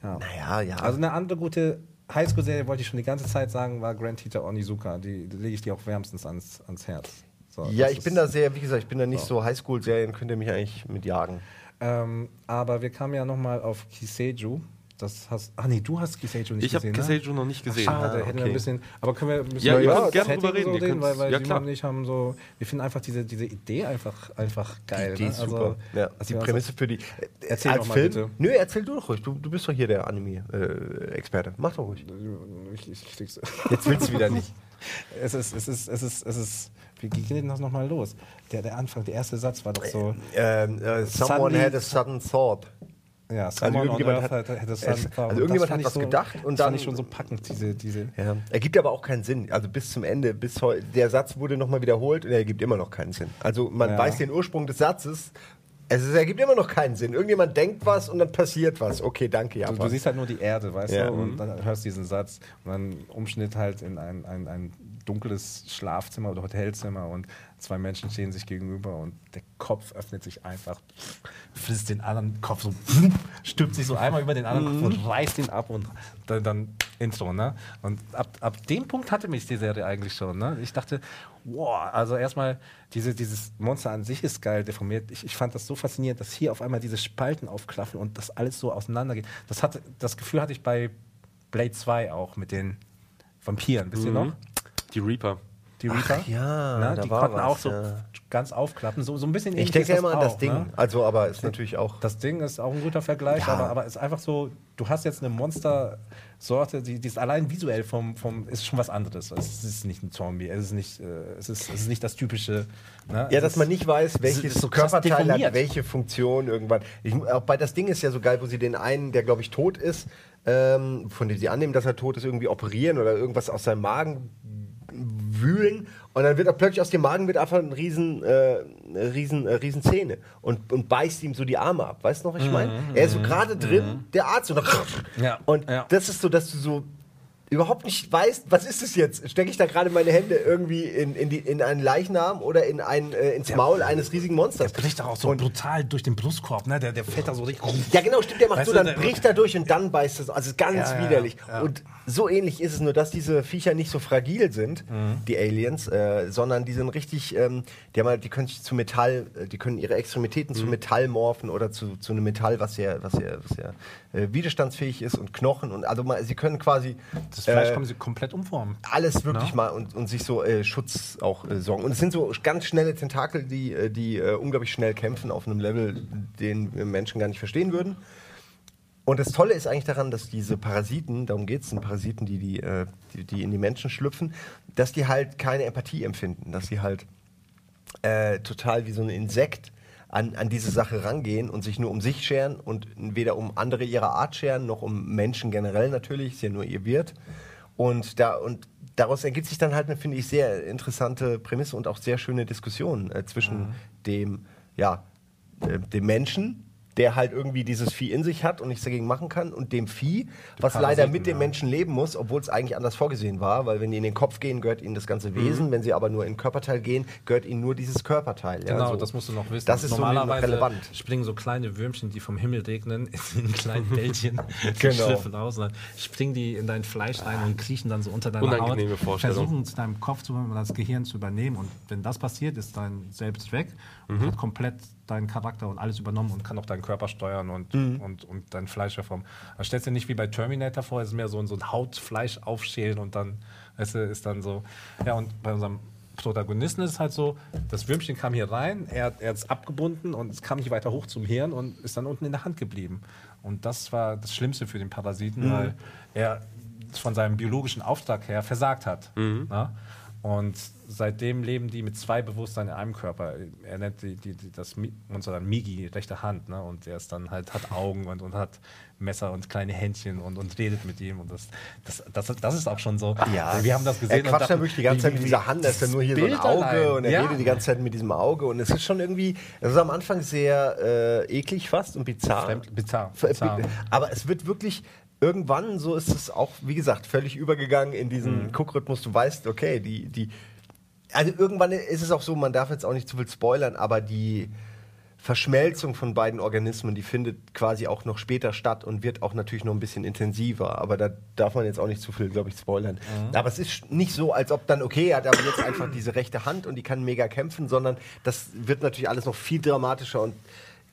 Ja. naja, ja. Also eine andere gute Highschool-Serie, wollte ich schon die ganze Zeit sagen, war Grand Teacher Onizuka. Die, die lege ich dir auch wärmstens ans, ans Herz. So, ja, ich bin da sehr, wie gesagt, ich bin da nicht so Highschool-Serien, könnt ihr mich eigentlich mit jagen. Ähm, aber wir kamen ja nochmal auf Kiseju. Das hast, ach nee, du hast Kiseju nicht Ich habe gesehen. ne? Kiseiju noch nicht gesehen. Schade, Ah, hätten wir okay. ein bisschen. Aber können wir ein bisschen Ja, über das gerne Setting drüber reden, So reden könnt's- weil, weil ja, Simon klar. und ich haben so. Wir finden einfach diese, diese Idee einfach, einfach geil. Die ne? ist super. ja, also die Prämisse für die. Erzähl als doch mal Film. bitte. Nö, erzähl du doch ruhig. Du, du bist doch hier der Anime-Experte. Mach doch ruhig. Ich, ich, ich, ich, Jetzt willst du wieder nicht. es ist, es ist, es ist, es ist. Wie geht denn das nochmal los? Der, der Anfang, der erste Satz war doch so. Ähm, äh, someone Suddenly- had a sudden thought. Ja, Also someone on irgendjemand hat- had a es- sun also irgendjemand hat was so, gedacht und dann- ich schon so packend, diese, diese. Ja. Ergibt aber auch keinen Sinn. Also bis zum Ende, bis der Satz wurde nochmal wiederholt und er ergibt immer noch keinen Sinn. Also man Ja. weiß den Ursprung des Satzes. Es ergibt immer noch keinen Sinn. Irgendjemand denkt was und dann passiert was. Okay, danke, Du, Japan. du siehst halt nur die Erde, weißt Ja. du, Mhm. und dann hörst du diesen Satz und dann Umschnitt halt in ein, ein, ein dunkles Schlafzimmer oder Hotelzimmer und zwei Menschen stehen sich gegenüber und der Kopf öffnet sich einfach, frisst den anderen Kopf so, stülpt sich so einmal über den anderen Kopf und reißt ihn ab und dann, dann Intro, ne? Und ab, ab dem Punkt hatte mich die Serie eigentlich schon, ne? Ich dachte, wow, also erstmal diese, dieses Monster an sich ist geil deformiert. Ich, ich fand das so faszinierend, dass hier auf einmal diese Spalten aufklaffen und das alles so auseinandergeht. Das, hatte, das Gefühl hatte ich bei Blade 2 auch mit den Vampiren, wisst ihr noch? Die Reaper. die Reaper. Ach ja, da die war konnten was, auch so ja. ganz aufklappen. So, so ein bisschen Ich denke ja immer an das Ding. Ne? Also, aber ist natürlich auch. Das Ding ist auch ein guter Vergleich, Ja. aber, aber ist einfach so, du hast jetzt eine Monstersorte, die, die ist allein visuell vom, vom, ist schon was anderes. Es ist nicht ein Zombie, es ist nicht, äh, es ist, es ist nicht das typische. Ne? Ja, Es dass ist- man nicht weiß, es welches so Körperteil hat welche Funktion irgendwann. Ich, auch bei das Ding ist ja so geil, wo sie den einen, der glaube ich tot ist, ähm, von dem sie annehmen, dass er tot ist, irgendwie operieren oder irgendwas aus seinem Magen wühlen und dann wird er plötzlich aus dem Magen wird einfach ein riesen, äh, riesen, äh, riesen Zähne und, und beißt ihm so die Arme ab. Weißt du noch, was ich meine? Er ist so gerade drin, der Arzt und, Mhm, Ja, und ja. das ist so, dass du so überhaupt nicht weißt, was ist es jetzt? Stecke ich da gerade meine Hände irgendwie in, in, die, in einen Leichnam oder in ein, äh, ins Maul eines riesigen Monsters? bricht doch auch so brutal durch den Brustkorb, ne? Der, der fällt da so richtig. Ja, genau, stimmt, der macht Weißt so, dann der- bricht er durch und dann beißt es. Also es ist ganz Ja, ja, widerlich. ja. Und so ähnlich ist es nur, dass diese Viecher nicht so fragil sind, Mhm. die Aliens, äh, sondern die sind richtig, ähm, die, haben halt, die können sich zu Metall, äh, die können ihre Extremitäten Mhm. zu Metall morphen oder zu, zu einem Metall, was ja, was ja, was ja äh, widerstandsfähig ist und Knochen und also mal, sie können quasi Das Fleisch äh, kann sie komplett umformen. alles wirklich Ja. mal und, und sich so äh, Schutz auch äh, sorgen. Und es sind so ganz schnelle Tentakel, die, die unglaublich schnell kämpfen auf einem Level, den Menschen gar nicht verstehen würden. Und das Tolle ist eigentlich daran, dass diese Parasiten, darum geht es, sind Parasiten, die, die, äh, die, die in die Menschen schlüpfen, dass die halt keine Empathie empfinden, dass sie halt äh, total wie so ein Insekt an, an diese Sache rangehen und sich nur um sich scheren und weder um andere ihrer Art scheren, noch um Menschen generell natürlich, ist ja nur ihr Wirt. Und, da, und daraus ergibt sich dann halt eine, finde ich, sehr interessante Prämisse und auch sehr schöne Diskussion äh, zwischen dem, ja, äh, dem Menschen, der halt irgendwie dieses Vieh in sich hat und nichts dagegen machen kann, und dem Vieh, was leider mit dem. Menschen leben muss, obwohl es eigentlich anders vorgesehen war, weil wenn die in den Kopf gehen, gehört ihnen das ganze Mhm. Wesen, wenn sie aber nur in den Körperteil gehen, gehört ihnen nur dieses Körperteil. Ja, Genau, so. das musst du noch wissen. Das ist so Normalerweise relevant. springen so kleine Würmchen, die vom Himmel regnen, in kleinen Bällchen, Genau. schlüpfen aus. Springen die in dein Fleisch rein und kriechen dann so unter deiner Unangenehme Haut. Vorstellung. Versuchen es deinem Kopf zu das Gehirn zu übernehmen. Und wenn das passiert, ist dein Selbst weg und Mhm. hat komplett deinen Charakter und alles übernommen und kann auch deinen Körper steuern und, Mhm. und, und dein Fleisch verformen. Da stellst du dir nicht wie bei Terminator vor, es ist mehr so ein, so ein Hautfleisch aufschälen und dann weißt du, ist dann so. Ja, und bei unserem Protagonisten ist es halt so, das Würmchen kam hier rein, er, er hat es abgebunden und es kam nicht weiter hoch zum Hirn und ist dann unten in der Hand geblieben. Und das war das Schlimmste für den Parasiten, weil er von seinem biologischen Auftrag her versagt hat. Na? Und seitdem leben die mit zwei Bewusstseinen in einem Körper. Er nennt die, die, die, das unser dann Migi, rechte Hand, ne? Und der ist dann halt, hat Augen und, und hat Messer und kleine Händchen und, und redet mit ihm. Und das, das, das, das ist auch schon so. Ja, wir haben das gesehen. Er quatscht dann wirklich die ganze Zeit mit dieser Hand, da ist dann nur hier so ein Bild Auge allein. und er Ja. redet die ganze Zeit mit diesem Auge und es ist schon irgendwie, es ist am Anfang sehr äh, eklig fast und bizarr. Fremd- bizarr, bizarr. Aber es wird wirklich irgendwann, so ist es auch, wie gesagt, völlig übergegangen in diesen Mhm. Guckrhythmus. Du weißt, okay, die, die, also irgendwann ist es auch so, man darf jetzt auch nicht zu viel spoilern, aber die Verschmelzung von beiden Organismen, die findet quasi auch noch später statt und wird auch natürlich noch ein bisschen intensiver. Aber da darf man jetzt auch nicht zu viel, glaube ich, spoilern. Aber es ist nicht so, als ob dann, okay, er hat aber jetzt einfach diese rechte Hand und die kann mega kämpfen, sondern das wird natürlich alles noch viel dramatischer und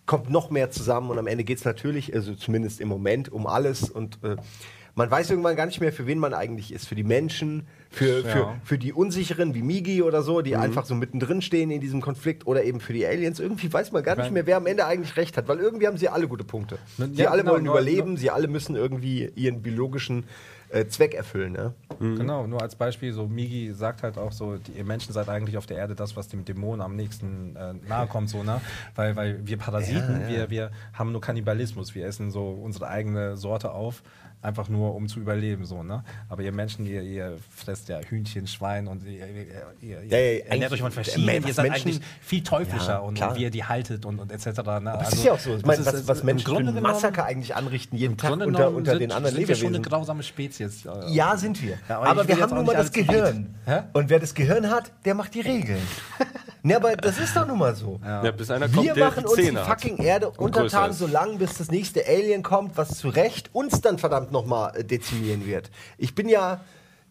kommt noch mehr zusammen und am Ende geht es natürlich, also zumindest im Moment, um alles und äh, man weiß irgendwann gar nicht mehr, für wen man eigentlich ist. Für die Menschen, für, für, Ja. für die Unsicheren wie Migi oder so, die einfach so mittendrin stehen in diesem Konflikt oder eben für die Aliens. Irgendwie weiß man gar nicht mehr, wer am Ende eigentlich recht hat, weil irgendwie haben sie alle gute Punkte. Ne, Sie ja, alle genau, wollen nur- überleben, sie alle müssen irgendwie ihren biologischen äh, Zweck erfüllen. Ne? Genau, nur als Beispiel, so Migi sagt halt auch so, die, ihr Menschen seid eigentlich auf der Erde das, was dem Dämonen am nächsten äh, nahe kommt, so, ne? Weil, weil wir Parasiten, Wir, wir haben nur Kannibalismus, wir essen so unsere eigene Sorte auf, einfach nur um zu überleben, so, ne? Aber ihr Menschen, ihr, ihr fresst ja Hühnchen, Schwein und ihr, ihr, ihr, Ja, ja, ernährt euch von äh, verschiedenen, was ihr seid Menschen- eigentlich viel teuflischer Ja, und, klar. wie ihr die haltet und, und etc. Ne? Das Also, ist ja auch so. Ich meine, das was, ist- was Menschen für Grunde ein genommen- Massaker eigentlich anrichten, jeden Tag unter, unter sind, den anderen sind wir schon eine Lebewesen. grausame Spezies. äh, Ja, sind wir. Aber aber wir haben nun mal das Gehirn. Und wer das Gehirn hat, der macht die Regeln. ne, aber das ist doch nun mal so. Ja, bis einer kommt, Wir der machen die uns die Zähne hat. fucking Erde größer untertan, ist. so lange, bis das nächste Alien kommt, was zu Recht uns dann verdammt nochmal äh, dezimieren wird. Ich bin ja,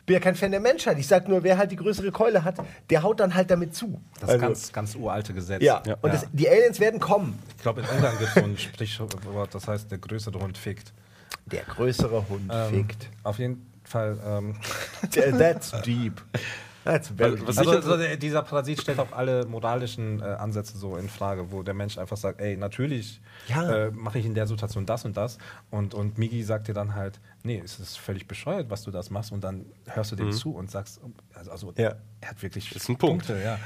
bin ja kein Fan der Menschheit. Ich sag nur, wer halt die größere Keule hat, der haut dann halt damit zu. Das ist ganz, ganz uralte Gesetz. ja. Ja. und Das, die Aliens werden kommen. Ich glaube, in Ungarn gibt es so ein Sprichwort, das heißt, der größere Hund fickt. Der größere Hund Ähm, fickt. Auf jeden Fall, ähm, That's deep. Also, Also, dieser Parasit stellt auch alle moralischen äh, Ansätze so in Frage, wo der Mensch einfach sagt, ey, natürlich Ja. äh, mache ich in der Situation das und das. Und, und Migi sagt dir dann halt, nee, es ist völlig bescheuert, was du das machst. Und dann hörst du dem zu und sagst, also, also Ja. er hat wirklich Ist ein Punkt. Punkte, ja.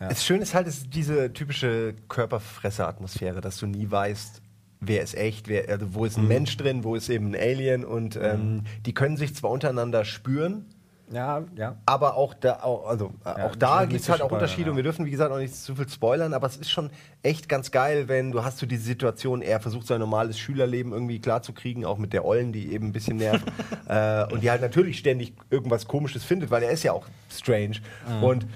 ja. Das Schöne ist halt, ist diese typische Körperfresser-Atmosphäre, dass du nie weißt, wer ist echt, wer, also wo ist ein Mensch drin, wo ist eben ein Alien und ähm, die können sich zwar untereinander spüren, ja, ja. aber auch da, auch, also, äh, Ja, auch da gibt es halt auch Unterschiede ja. und wir dürfen, wie gesagt, auch nicht zu viel spoilern, aber es ist schon echt ganz geil, wenn du hast so diese Situation, er versucht sein normales Schülerleben irgendwie klarzukriegen, auch mit der Ollen, die eben ein bisschen nervt äh, und die halt natürlich ständig irgendwas Komisches findet, weil er ist ja auch strange Mhm. und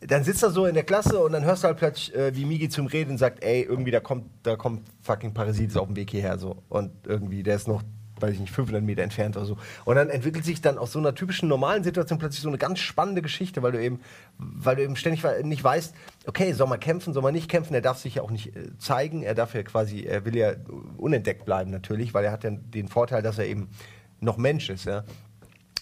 dann sitzt er so in der Klasse und dann hörst du halt plötzlich, äh, wie Migi zum Reden sagt, ey, irgendwie da kommt, da kommt fucking Parasites auf dem Weg hierher so und irgendwie, der ist noch weiß ich nicht, 500 Meter entfernt oder so. Und dann entwickelt sich dann aus so einer typischen normalen Situation plötzlich so eine ganz spannende Geschichte, weil du eben, weil du eben ständig nicht weißt, okay, soll man kämpfen, soll man nicht kämpfen, er darf sich ja auch nicht äh, zeigen, er darf ja quasi, er will ja unentdeckt bleiben natürlich, weil er hat ja den Vorteil, dass er eben noch Mensch ist, ja.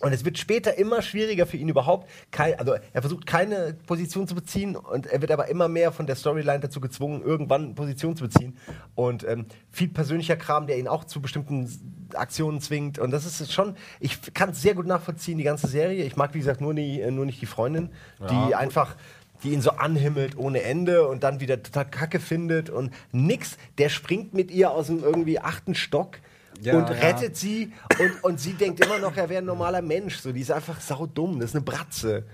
Und es wird später immer schwieriger für ihn überhaupt, kein, also er versucht keine Position zu beziehen und er wird aber immer mehr von der Storyline dazu gezwungen, irgendwann Position zu beziehen. Und ähm, viel persönlicher Kram, der ihn auch zu bestimmten Aktionen zwingt. Und das ist schon, ich kann es sehr gut nachvollziehen, die ganze Serie. Ich mag, wie gesagt, nur, nie, nur nicht die Freundin, die einfach die ihn so anhimmelt ohne Ende und dann wieder total Kacke findet und nix. Der springt mit ihr aus dem irgendwie achten Stock Ja, und ja. rettet sie und, und sie denkt immer noch, er wäre ein normaler Mensch. So, die ist einfach saudumm, das ist eine Bratze.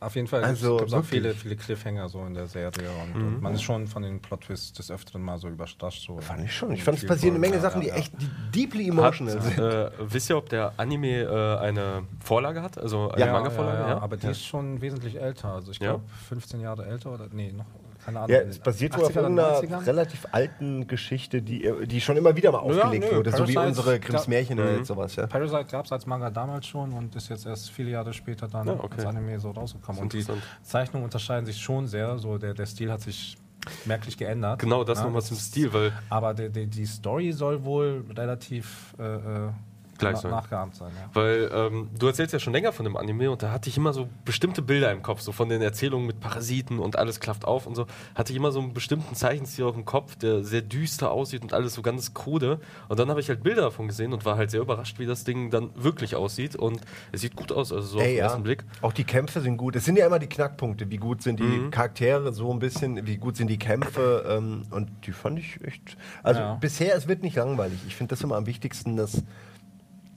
Auf jeden Fall Also, gibt es auch viele, viele Cliffhanger so in der Serie und, Mhm. und man ist schon von den Plot-Twists des Öfteren mal so überrascht. So Fand ich schon. Ich fand, es passieren eine Menge. Ja, Sachen, die ja, echt die deeply Hat, emotional sind. äh, wisst ihr, ob der Anime äh, eine Vorlage hat? Also eine Ja, Ja, Manga-Vorlage? ja, ja, aber die ist schon wesentlich älter. Also ich Ja. glaube 15 Jahre älter oder nee, noch keine Ahnung. Ja, es basiert wohl auf 80er oder irgendeiner 90ern? relativ alten Geschichte, die, die schon immer wieder mal aufgelegt nö, wurde, so wie Parasite- unsere Grimms. Märchen Mhm. oder sowas. Ja. Parasite gab es als Manga damals schon und ist jetzt erst viele Jahre später dann Ja, okay. als Anime so rausgekommen. Und die. Zeichnungen unterscheiden sich schon sehr. So der, der Stil hat sich merklich geändert. Genau, das Ja, nochmal zum Stil, weil Aber die, die, die Story soll wohl relativ äh, äh, Gleich sein. nachgeahmt sein. Ja. Weil ähm, du erzählst ja schon länger von dem Anime und da hatte ich immer so bestimmte Bilder im Kopf, so von den Erzählungen mit Parasiten und alles klafft auf und so, hatte ich immer so einen bestimmten Zeichenstil auf dem Kopf, der sehr düster aussieht und alles so ganz krude. Und dann habe ich halt Bilder davon gesehen und war halt sehr überrascht, wie das Ding dann wirklich aussieht. Und es sieht gut aus, also so auf Ey, den ja. ersten Blick. Auch die Kämpfe sind gut. Es sind ja immer die Knackpunkte. Wie gut sind die Mhm. Charaktere, so ein bisschen, wie gut sind die Kämpfe. Ähm, und die fand ich echt. Also Ja. bisher, es wird nicht langweilig. Ich finde das immer am wichtigsten, dass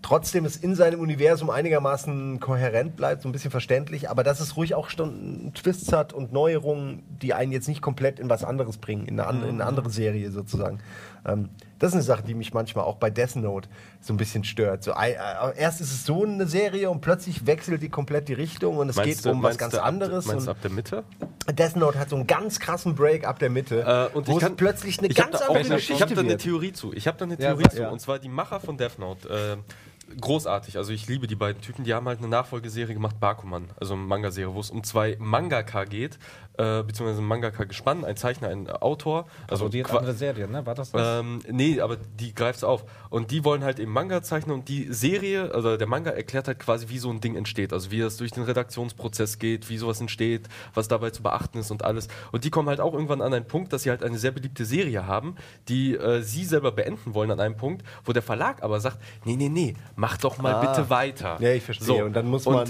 trotzdem es in seinem Universum einigermaßen kohärent bleibt, so ein bisschen verständlich, aber dass es ruhig auch schon Twists hat und Neuerungen, die einen jetzt nicht komplett in was anderes bringen, in eine, an, in eine andere Serie sozusagen. Ähm, das ist eine Sache, die mich manchmal auch bei Death Note so ein bisschen stört. So, äh, erst ist es so eine Serie und plötzlich wechselt die komplett die Richtung und es geht um was meinst ganz du ab- anderes. Meinst du ab der Mitte? Death Note hat so einen ganz krassen Break ab der Mitte, Äh, und wo ich es kann- plötzlich eine ganz andere Geschichte Ich habe da eine. Theorie zu. Ich habe da eine Ja, Theorie wa- zu. ja. Und zwar die Macher von Death Note. Äh, großartig. Also ich liebe die beiden Typen. Die haben halt eine Nachfolgeserie gemacht, Bakuman. Also eine Manga-Serie, wo es um zwei Mangaka geht. Äh, beziehungsweise ein Mangaka gespannt, ein Zeichner, ein Autor. Also die andere Serie, ne? War das das? ähm, nee, aber die greift auf. Und die wollen halt eben Manga zeichnen und die Serie, also der Manga erklärt halt quasi, wie so ein Ding entsteht. Also wie es durch den Redaktionsprozess geht, wie sowas entsteht, was dabei zu beachten ist und alles. Und die kommen halt auch irgendwann an einen Punkt, dass sie halt eine sehr beliebte Serie haben, die äh, sie selber beenden wollen an einem Punkt, wo der Verlag aber sagt, nee, nee, nee, mach doch mal Ah. bitte weiter. Ja, ich verstehe. Und dann muss man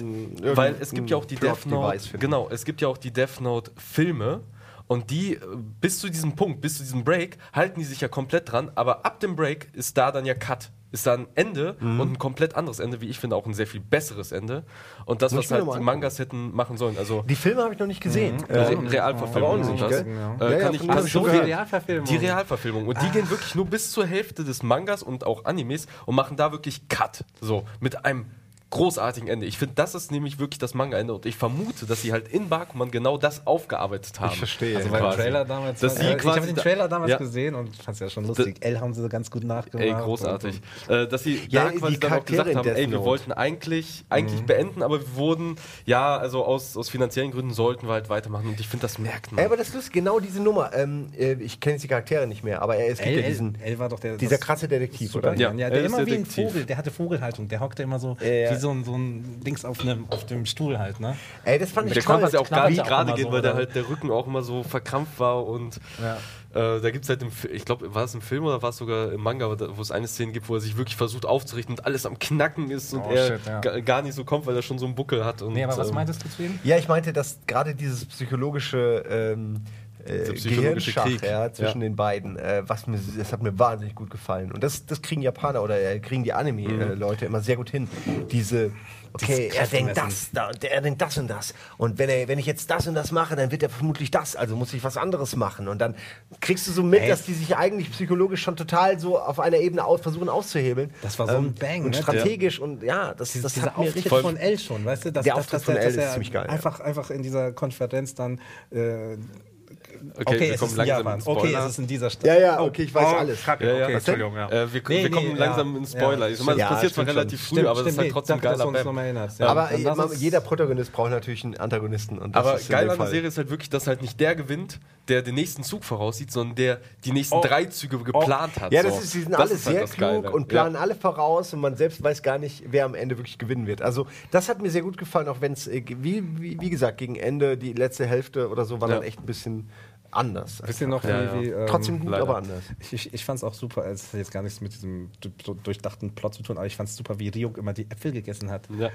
Weil es gibt ja auch die Death Note, genau, es gibt ja auch die Death Note Filme und die äh, bis zu diesem Punkt, bis zu diesem Break halten die sich ja komplett dran, aber ab dem Break ist da dann ja Cut. Ist da ein Ende Mhm. und ein komplett anderes Ende, wie ich finde, auch ein sehr viel besseres Ende. Und das, Muss was halt die. Mangas hätten machen sollen. Also Die Filme habe ich noch nicht gesehen. Re Ähm, Realverfilmungen aber auch sind nicht, das. gell? Ja. Äh, Ja, kann ja, ich von also gehört. Realverfilmung. die Realverfilmung. Und die gehen wirklich nur bis zur Hälfte des Mangas und auch Animes und machen da wirklich Cut. So, mit einem großartigen Ende. Ich finde, das ist nämlich wirklich das Manga-Ende und ich vermute, dass sie halt in Bakuman genau das aufgearbeitet haben. Ich verstehe. Also beim quasi. Trailer damals. Dass sie ich quasi habe den Trailer damals Ja. gesehen und fand es ja schon lustig. L haben sie ganz gut nachgemacht. Ey, großartig. Und, Äh, dass sie Ja, da quasi dann auch gesagt haben, ey, wir Note. wollten eigentlich, eigentlich beenden, aber wir wurden, ja, also aus, aus finanziellen Gründen sollten wir halt weitermachen und ich finde, das merkt man. Ey, aber das ist lustig, genau diese Nummer. Ähm, äh, ich kenne jetzt die Charaktere nicht mehr, aber es gibt L, ja diesen, L, war doch der. dieser krasse Detektiv, oder? Ja, Ja, der er ist immer wie ein. Vogel, der hatte Vogelhaltung, der hockte immer so so ein, so ein Dings auf, einem, auf dem Stuhl halt, ne? Ey, das fand ich Der toll. konnte ja auch gar nicht gerade gehen, so, weil der oder? halt der Rücken auch immer so verkrampft war und Ja. äh, da gibt es halt im ich glaube, war es im Film oder war es sogar im Manga, wo da- es eine Szene gibt, wo er sich wirklich versucht aufzurichten und alles am Knacken ist und Oh, er shit, ja. ga- gar nicht so kommt, weil er schon so einen Buckel hat. Und, Nee, aber was ähm, meintest du zu ihm? Ja, ich meinte, dass gerade dieses psychologische ähm, äh, Gehirnschach Krieg. ja, zwischen Ja. den beiden, äh, was mir, das hat mir wahnsinnig gut gefallen. Und das, das kriegen Japaner oder äh, kriegen die Anime-Leute immer sehr gut hin. Diese, okay, er denkt das, da, er denkt das und das. Und wenn, er, wenn ich jetzt das und das mache, dann wird er vermutlich das, also muss ich was anderes machen. Und dann kriegst du so mit, Ey. dass die sich eigentlich psychologisch schon total so auf einer Ebene aus, versuchen auszuhebeln. Ähm, Das war so ein Bang, Und ne? strategisch und ja, das, das dieser hat mir Auftritt richtig... von L schon, weißt du? Dass, Der dass- Auftritt dass von L ist ziemlich geil, ja. Einfach, einfach in dieser Konferenz dann. Äh, Okay, wir es kommen langsam Japan. in Okay, Spoiler. es ist in dieser Stadt. Ja, ja, okay, ich weiß alles. Kacke, Ja, ja. okay? Entschuldigung, ja. Äh, wir, Nee, wir kommen nee, langsam ja. in Spoiler. Ja, ich mal, das ja, passiert zwar stimmt relativ schon. früh, Stimmt, aber das ist stimmt, halt trotzdem geiler. Ja. Aber ist- jeder Protagonist braucht natürlich einen Antagonisten. Und das Aber geil an der. Serie ist halt wirklich, dass halt nicht der gewinnt, der den nächsten Zug voraussieht, sondern der die nächsten Oh. drei Züge geplant hat. Ja, so. das ist, sie sind Das alle halt sehr klug Geile. und planen alle voraus und man selbst weiß gar nicht, wer am Ende wirklich gewinnen wird. Also das hat mir sehr gut gefallen, auch wenn es, äh, wie, wie, wie gesagt, gegen Ende, die letzte Hälfte oder so, war Ja. dann echt ein bisschen anders. Wisst ihr noch, Ja, wie, wie ähm, Trotzdem gut, leider. aber anders. Ich, ich, ich fand es auch super, es hat jetzt gar nichts mit diesem du- du- durchdachten Plot zu tun, aber ich fand es super, wie Ryuk immer die Äpfel gegessen hat. Ja.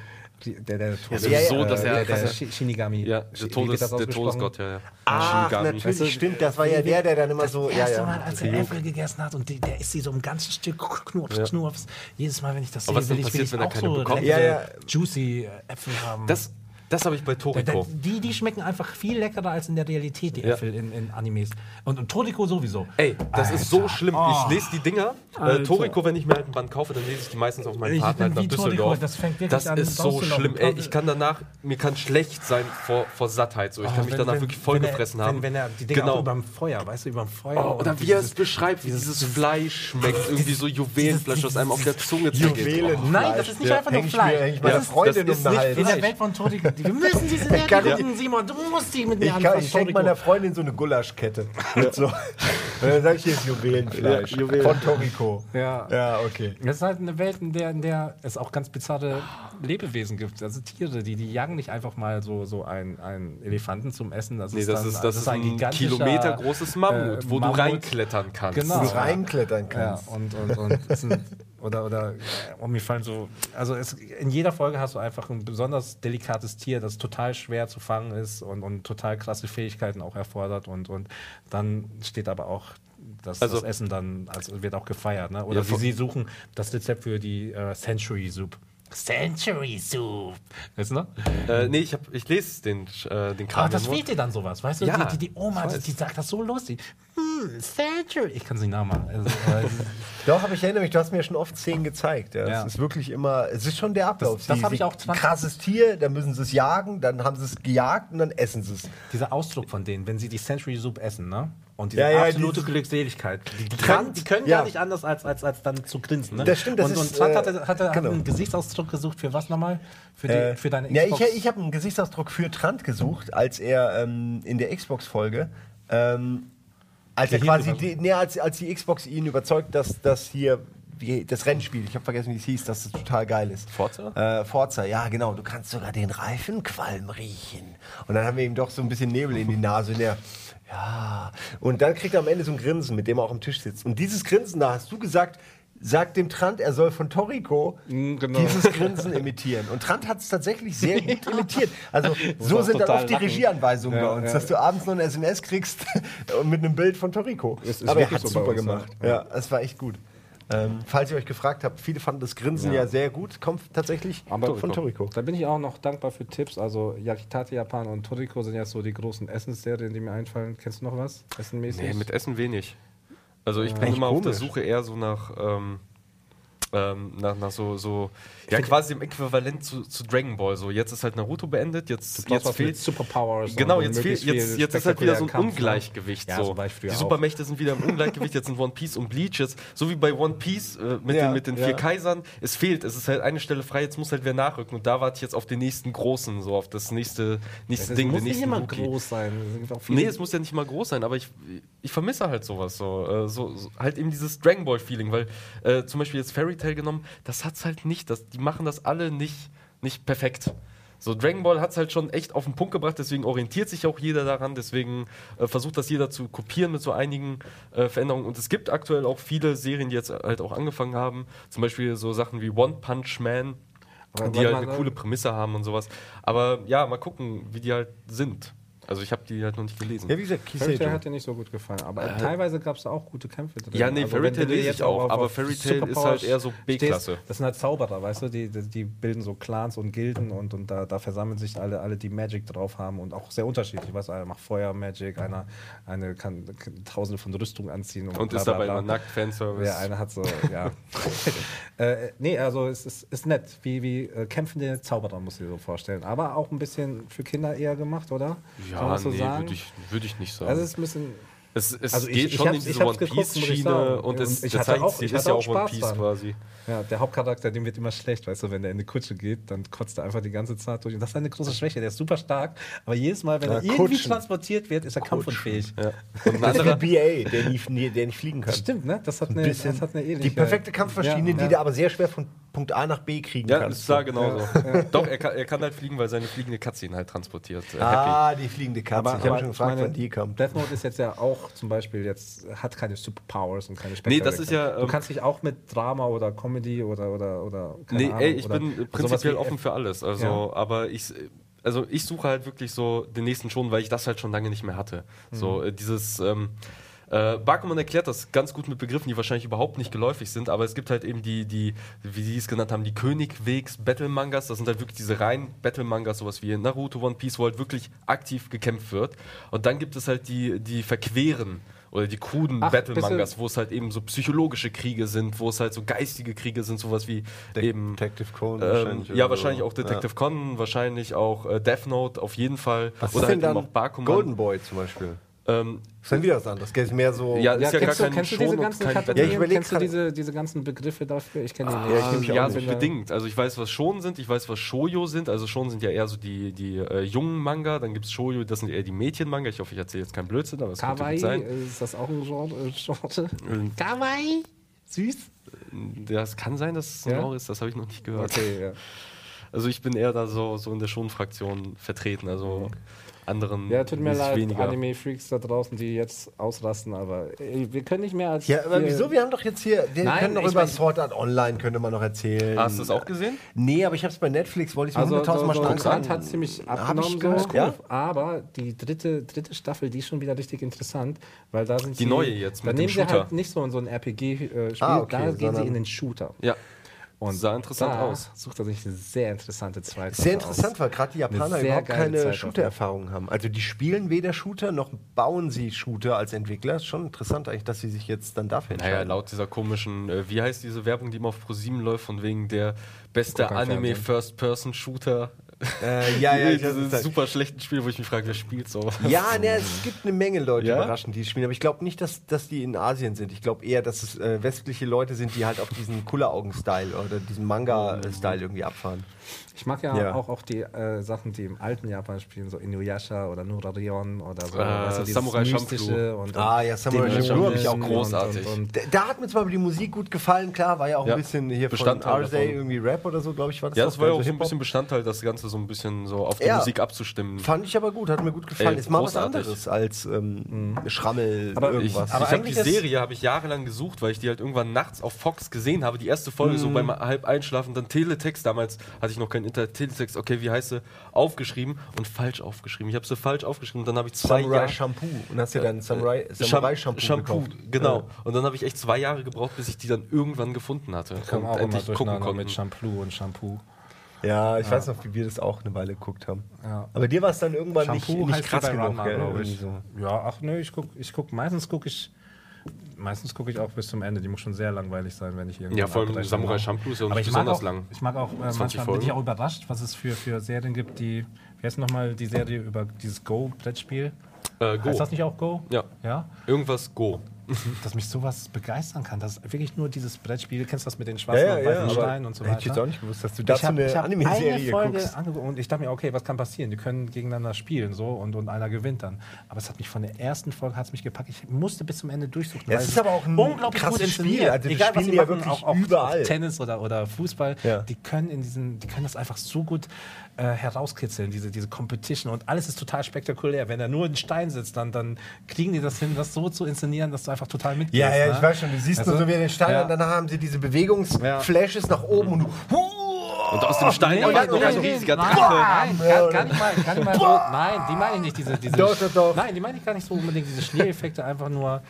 Die- Der, der, Todes- sowieso, äh, dass er- der, der Shinigami. Ja, der, Todes, das der? Todesgott, ja, ja. Ach, Shinigami. natürlich, Weißt du, stimmt. Das war ja der, der dann immer so, ja, erste ja. Mal, als er Äpfel gegessen hat und die, der isst sie so ein ganzes Stück Knurps, Ja. Knurps. Jedes Mal, wenn ich das sehe, Aber was will dann ich, will passiert, ich wenn er auch keine so bekommt? Ja, ja. juicy äh, Äpfel haben. Das, das habe ich bei Da- da- Toriko. die, die schmecken einfach viel leckerer als in der Realität, die Ja. Äpfel in, in Animes. Und, und Toriko sowieso. Ey, das ist so Alter. schlimm. Oh. Ich lese die Dinger. Äh, Alter. Toriko, wenn ich mir halt ein Band kaufe, dann lese ich die meistens auf meinen Ich Partner nach wie Toriko, Düsseldorf. das fängt wirklich das an, ist so schlimm. Ey, ich kann danach, mir kann schlecht sein vor, vor Sattheit. So. Ich kann mich wenn, danach wenn, wirklich vollgefressen haben. Wenn, wenn er die Dinger genau. auch überm Feuer, weißt du, überm Feuer. Oh, oder wie er es beschreibt, wie dieses Fleisch schmeckt. Irgendwie so Juwelenfleisch, was einem auf der Zunge zergeht. Juwelen. Oh. Nein, das ist nicht einfach nur Fleisch. Das ist- nicht in der Welt von Toriko. Wir müssen diese Serie kann- gucken, Simon. Du musst die mit mir Ich, kann, anfangen. ich schenke meiner Freundin so eine Gulaschkette. Mit so. Und dann sage ich, hier ist Juwelenfleisch. Ja, Juwelen. Von Toriko. Ja. Ja, okay. Es ist halt eine Welt, in der, in der es auch ganz bizarre Lebewesen gibt. Also Tiere, die, die jagen nicht einfach mal so, so einen, einen Elefanten zum Essen. Das Nee, ist das dann, ist, das ist ein gigantischer, Kilometer großes Mammut, äh, wo Mammut. du reinklettern kannst. Genau. Wo du Ja. reinklettern Ja, kannst. und, und, und es sind, oder, oder mir fallen so, also es, in jeder Folge hast du einfach ein besonders delikates Tier, das total schwer zu fangen ist und, und total krasse Fähigkeiten auch erfordert und, und dann steht aber auch das, Also- das Essen dann, also wird auch gefeiert, ne? Oder Ja, wie sie suchen das Rezept für die äh, Century Soup. Century Soup. Weißt du noch? Äh, nee, ich, hab, ich lese den, äh, den Kram. Ah, das fehlt dir dann sowas, weißt du? Ja, die, die, die Oma, die, die sagt das so lustig. Hm, Century. Ich kann nicht nachmachen. Also, äh, Doch, aber ich erinnere mich, du hast mir schon oft Szenen gezeigt. Ja. Ja. Es ist wirklich immer, es ist schon der Ablauf. Das- das Sie- hab ich sie- auch 20 Krasses Tier, dann müssen sie es jagen, dann haben sie es gejagt und dann essen sie es. dieser Ausdruck von denen, wenn sie die Century Soup essen, ne? Und diese Ja, ja, absolute dieses- Glückseligkeit. Die, die, können, die können ja. gar nicht anders, als, als, als dann zu grinsen. Ne? Das stimmt, das und, ist, und Trant äh, hatte, hatte, genau. hat einen Gesichtsausdruck gesucht für was nochmal? Für, die, Äh, für deine ja, Xbox? ich, ich habe einen Gesichtsausdruck für Trant gesucht, als er ähm, in der Xbox-Folge, ähm, als er quasi, die, nee, als, als die Xbox ihn überzeugt, dass das hier das Rennspiel, ich habe vergessen, wie es hieß, dass das total geil ist. Forza? Äh, Forza, ja genau. Du kannst sogar den Reifenqualm riechen. Und dann haben wir ihm doch so ein bisschen Nebel in die Nase. Und er, ja. Und dann kriegt er am Ende so ein Grinsen, mit dem er auch am Tisch sitzt. Und dieses Grinsen, da hast du gesagt, sagt dem Trant, er soll von Toriko Mm, genau. dieses Grinsen imitieren. Und Trant hat es tatsächlich sehr gut imitiert. Also so sind dann oft die lachen. Regieanweisungen Ja, bei uns, ja. dass du abends noch eine SMS kriegst mit einem Bild von Toriko. Es ist Aber er hat bei super uns, gemacht. ja. Ja, es war echt gut. Ähm, falls ihr euch gefragt habt, viele fanden das Grinsen ja, Ja. sehr gut. Kommt tatsächlich Aber von Toriko. Da bin ich auch noch dankbar für Tipps. Also Yakitate Japan und Toriko sind ja so die großen Essensserien, die mir einfallen. Kennst du noch was? Essenmäßig? Nee, mit Essen wenig. Also ich bin immer auf der komisch. Suche eher so nach, ähm, ähm, nach, nach so, so ja quasi im Äquivalent zu, zu Dragon Ball. So jetzt ist halt Naruto beendet, jetzt, Jetzt fehlt Superpowers. Genau, jetzt, fehlt, jetzt, jetzt ist halt wieder so ein Kampf, ne? Ungleichgewicht. Ja, so. die auch. Supermächte sind wieder im Ungleichgewicht, jetzt sind One Piece und Bleach. Jetzt, so wie bei One Piece äh, mit, Ja, den, mit den vier Kaisern. Es fehlt, es ist halt eine Stelle frei, jetzt muss halt wer nachrücken. Und da warte ich jetzt auf den nächsten großen, so auf das nächste, nächste Es Ding, muss den nicht immer Rookie. groß sein. Es Nee, es muss ja nicht mal groß sein, aber ich, ich vermisse halt sowas so, äh, so, so. Halt eben dieses Dragon Ball Feeling, weil äh, zum Beispiel jetzt Fairy Tail genommen, das hat's halt nicht. Das, die machen das alle nicht nicht perfekt. So, Dragon Ball hat es halt schon echt auf den Punkt gebracht, deswegen orientiert sich auch jeder daran, deswegen äh, versucht das jeder zu kopieren mit so einigen äh, Veränderungen. Und es gibt aktuell auch viele Serien, die jetzt halt auch angefangen haben, zum Beispiel so Sachen wie One Punch Man, Aber die halt eine coole Prämisse haben und sowas. Aber ja, mal gucken, wie die halt sind. Also ich habe die halt noch nicht gelesen. Ja, wie gesagt, Fairy Tail Kisejo. hat dir nicht so gut gefallen, aber Äh, teilweise gab es da auch gute Kämpfe drin. Ja, nee, Also, Fairy Tail lese ich auch, aber Fairy Tail ist halt eher so B-Klasse. Das sind halt Zauberer, weißt du, die, die, die bilden so Clans und Gilden und, und da, da versammeln sich alle, alle, die Magic drauf haben und auch sehr unterschiedlich. Weißt du, einer macht Feuer-Magic, einer eine kann, kann tausende von Rüstungen anziehen. Und bla, ist dabei immer nackt, Fanservice. Ja, einer hat so, ja. äh, nee, also es ist, ist nett, wie, wie äh, kämpfende Zauberer, muss ich dir so vorstellen. Aber auch ein bisschen für Kinder eher gemacht, oder? Kann Ja, man das so nee, sagen? würde ich, würd ich nicht sagen. Also es ist ein bisschen. Es es also ich- geht ich schon hab's- in ich diese One ich Piece-Schiene und, es, Und ich der Zeichenstil ich ist ja auch auch One Spaß Piece dran. quasi. Ja, der Hauptcharakter, dem wird immer schlecht, weißt du, wenn der in die Kutsche geht, dann kotzt er einfach die ganze Zeit durch. Und das ist eine große Schwäche, der ist super stark, aber jedes Mal, wenn Ja, er irgendwie Kutschen. transportiert wird, ist er kampfunfähig. Ja. Und ein Das ist BA, der nicht, der nicht fliegen kann. Das stimmt, ne? Das hat Ein eine, bisschen das hat eine ähnliche... die perfekte Kampfmaschine, Ja, die ja. du aber sehr schwer von Punkt A nach B kriegen ja, kannst. ist da genauso. Doch, er kann, er kann halt fliegen, weil seine fliegende Katze ihn halt transportiert. Äh, Happy. Ah, die fliegende Katze. Aber, ich habe schon ich gefragt, wann die kommt. Death Note ist jetzt ja auch zum Beispiel jetzt, hat keine Superpowers und keine Nee, das ist ja, Du ähm, kannst dich auch mit Drama oder Comedy oder, oder, oder Nee, Ahnung, ey, ich bin prinzipiell offen für alles. Also, Ja. aber ich, also ich suche halt wirklich so den nächsten schon, weil ich das halt schon lange nicht mehr hatte. So Mhm. äh, dieses. Ähm, äh, Bakuman erklärt das ganz gut mit Begriffen, die wahrscheinlich überhaupt nicht geläufig sind, aber es gibt halt eben die, die wie sie es genannt haben, die Königwegs-Battle-Mangas. Das sind halt wirklich diese reinen Battle-Mangas, sowas wie Naruto, One Piece, wo halt wirklich aktiv gekämpft wird. Und dann gibt es halt die, die verqueren oder die kruden Battle-Mangas, wo es halt eben so psychologische Kriege sind, wo es halt so geistige Kriege sind, sowas wie eben Detective Conan ähm, oder ja, so. wahrscheinlich auch Detective Conan, wahrscheinlich auch äh, Death Note auf jeden Fall. Was Oder ist denn halt dann eben auch Bakuman. Golden Boy zum Beispiel? Ähm, ist dann wieder was anderes. Das ist mehr so. ja, Ja, ist ja gar kennst, du, kein kennst du Schon diese ganzen Kategorien? Ja, kennst du diese, diese ganzen Begriffe dafür? Ich kenne die Ah, nicht. auch ja, nicht. so bedingt. Also ich weiß, was Schon sind, ich weiß, was Shoujo sind. Also Schon sind ja eher so die, die äh, jungen Manga, dann gibt es Shoujo, das sind eher die Mädchen-Manga. Ich hoffe, ich erzähle jetzt keinen Blödsinn, aber es könnte Kawaii, gut sein. ist das auch ein Genre? äh, Genre? Ähm, Kawaii? Süß? Das kann sein, dass es ein Ja? Genre ist, das habe ich noch nicht gehört. Okay, ja. Also ich bin eher da so, so in der Schon-Fraktion vertreten, also anderen Ja, tut mir leid. Anime-Freaks da draußen, die jetzt ausrasten, aber ey, wir können nicht mehr als. Ja, aber wieso? Wir haben doch jetzt hier, wir Nein, können doch ich über mein- Sword Art Online, könnte man noch erzählen. Hast du das auch gesehen? Nee, aber ich habe es bei Netflix, wollte ich mir Also, so, hunderttausendmal so, schon so angucken. Kant hat ziemlich abgenommen, gehört, so, ja. aber die dritte, dritte Staffel, die ist schon wieder richtig interessant, weil da sind Die sie, neue jetzt da mit nehmen dem sie halt nicht so in so ein RPG-Spiel, Ah, okay, da gehen sie in den Shooter. Ja. Und Sah interessant da aus. sucht er sich eine sehr interessante zweite Sehr interessant, aus. weil gerade die Japaner überhaupt keine Shooter-Erfahrung haben. Also die spielen weder Shooter noch bauen sie Shooter als Entwickler. Ist schon interessant eigentlich, dass sie sich jetzt dann dafür Naja, entscheiden. laut dieser komischen, äh, wie heißt diese Werbung, die immer auf ProSieben läuft, von wegen der beste. Anime-First-Person-Shooter. Äh, ja, ja, Diese es ist- super schlechten Spiel, wo ich mich frage, wer spielt so. Ja, ne, es gibt eine Menge Leute, Ja? überraschend, die es spielen. Aber ich glaube nicht, dass, dass die in Asien sind. Ich glaube eher, dass es äh, westliche Leute sind, die halt auf diesen Kulleraugen-Style oder diesen Manga-Style irgendwie abfahren. Ich mag ja, Ja. auch, auch die äh, Sachen, die im alten Japan spielen, so Inuyasha oder Nurarion oder so. Äh, dieses Samurai Champloo. Und, Ah, ja, Samurai Champloo hab ich auch und- großartig. Und, und, Da, da hat mir zwar die Musik gut gefallen, klar, war ja auch Ja, ein bisschen hier Bestandteil von RZA irgendwie Rap oder so, glaube ich, war das Ja, das war ja auch also so ein bisschen Bestandteil, das Ganze so ein bisschen so auf die Ja. Musik abzustimmen. Fand ich aber gut, hat mir gut gefallen. Ey, ist mal was großartig. anderes als ähm, Schrammel Aber Ich, irgendwas. ich Aber habe die eigentlich ist- Serie habe ich jahrelang gesucht, weil ich die halt irgendwann nachts auf Fox gesehen habe. Die erste Folge Mhm. so beim halb Einschlafen, dann Teletext. Damals hatte ich noch keinen Internet. Teletext, okay, wie heißt sie? Aufgeschrieben und falsch aufgeschrieben. Ich habe sie falsch aufgeschrieben und dann habe ich zwei Samurai Jahre. Shampoo. Und hast dir dann Samurai, Samurai Shampoo, Shampoo, gekauft. genau. Ja. Und dann habe ich echt zwei Jahre gebraucht, bis ich die dann irgendwann gefunden hatte. kommen und auch endlich gucken durcheinander konnte. mit Shampoo und Shampoo. Ja, ich weiß noch, wie wir das auch eine Weile geguckt haben. Ja. Aber dir war es dann irgendwann nicht, Shampoo nicht heißt krass genug, glaube ich. So. Ja, ach nö, ich guck, ich guck, meistens gucke ich, meistens gucke ich auch bis zum Ende. Die muss schon sehr langweilig sein, wenn ich irgendwie. Ja, vor allem Samurai Shampoo ist ja nicht ich mag besonders auch, lang. Ich mag auch, äh, 20 manchmal bin Folgen. ich auch überrascht, was es für, für Serien gibt, die, wie heißt nochmal die Serie über dieses Go-Brettspiel? Äh, Go. Heißt das nicht auch Go? Ja. Ja? Irgendwas Go. dass mich sowas begeistern kann. Das ist wirklich nur dieses Brettspiel, kennst du das mit den schwarzen Ja, ja, und ja, weißen aber Steinen und so weiter? Hätte ich jetzt auch nicht gewusst, dass du dazu eine hab eine Anime-Serie guckst. und ich dachte mir, okay, was kann passieren? Die können gegeneinander spielen so und, und einer gewinnt dann. Aber es hat mich von der ersten Folge hat's mich gepackt. Ich musste bis zum Ende durchsuchen. Ja, es ist aber auch ein unglaublich krasses gut Spiel. Also, die Egal, was sie ja machen, wirklich auch, auch, überall. Tennis oder, oder Fußball, Ja. die können in diesen, die können das einfach so gut äh, herauskitzeln, diese, diese Competition und alles ist total spektakulär. Wenn da nur ein Stein sitzt, dann, dann kriegen die das hin, das so zu inszenieren, dass du einfach total mitgehst. Ja, ja, ne? ich weiß schon. Du siehst Also, nur so wie den Stein ja. und dann haben sie diese Bewegungsflashes nach oben und du. Und aus dem Stein Nee, erwacht nee, noch ein nee, riesiger nein, Drache. Nein, gar, gar nicht mal, gar nicht mal so. Nein, die meine ich nicht, diese, diese Doch, doch, doch. Nein, die meine ich gar nicht so unbedingt, diese Schneeeffekte, einfach nur.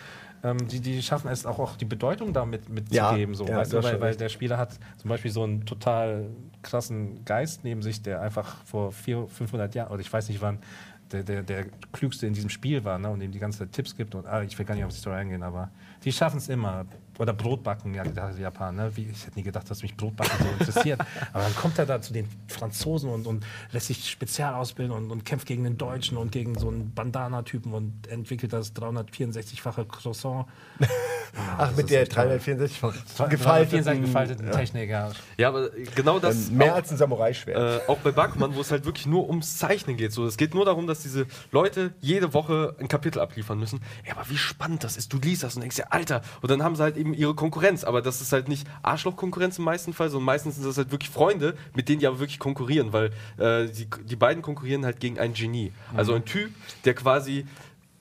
Ähm, die, die schaffen es auch, auch die Bedeutung damit mitzugeben. Ja, so, ja, weißt du weil, weil der Spieler hat zum Beispiel so einen total krassen Geist neben sich, der einfach vor 400, 500 Jahren, oder ich weiß nicht wann, der, der, der klügste in diesem Spiel war ne, und ihm die ganze Zeit Tipps gibt. Und ah, ich will gar nicht auf die Story eingehen, aber die schaffen es immer. Oder Brotbacken, ja, die Japan. Ne? Wie, ich hätte nie gedacht, dass mich Brotbacken so interessiert. Aber dann kommt er da zu den Franzosen und, und lässt sich spezial ausbilden und, und kämpft gegen den Deutschen und gegen so einen Bandana-Typen und entwickelt das 364-fache Croissant. Ach, mit ist der echt toll. 364 von 364 gefalteten. gefaltete Technik, ja. Ja, aber genau das. Ähm, Mehr auch- als ein Samurai-Schwert. Äh, auch bei Bakuman, wo es halt wirklich nur ums Zeichnen geht. So, es geht nur darum, dass diese Leute jede Woche ein Kapitel abliefern müssen. Ja, aber wie spannend das ist. Du liest das und denkst dir, Alter. Und dann haben sie halt eben ihre Konkurrenz. Aber das ist halt nicht Arschloch-Konkurrenz im meisten Fall, sondern meistens sind das halt wirklich Freunde, mit denen die aber wirklich konkurrieren, weil äh, die, die beiden konkurrieren halt gegen ein Genie. Also ein Typ, der quasi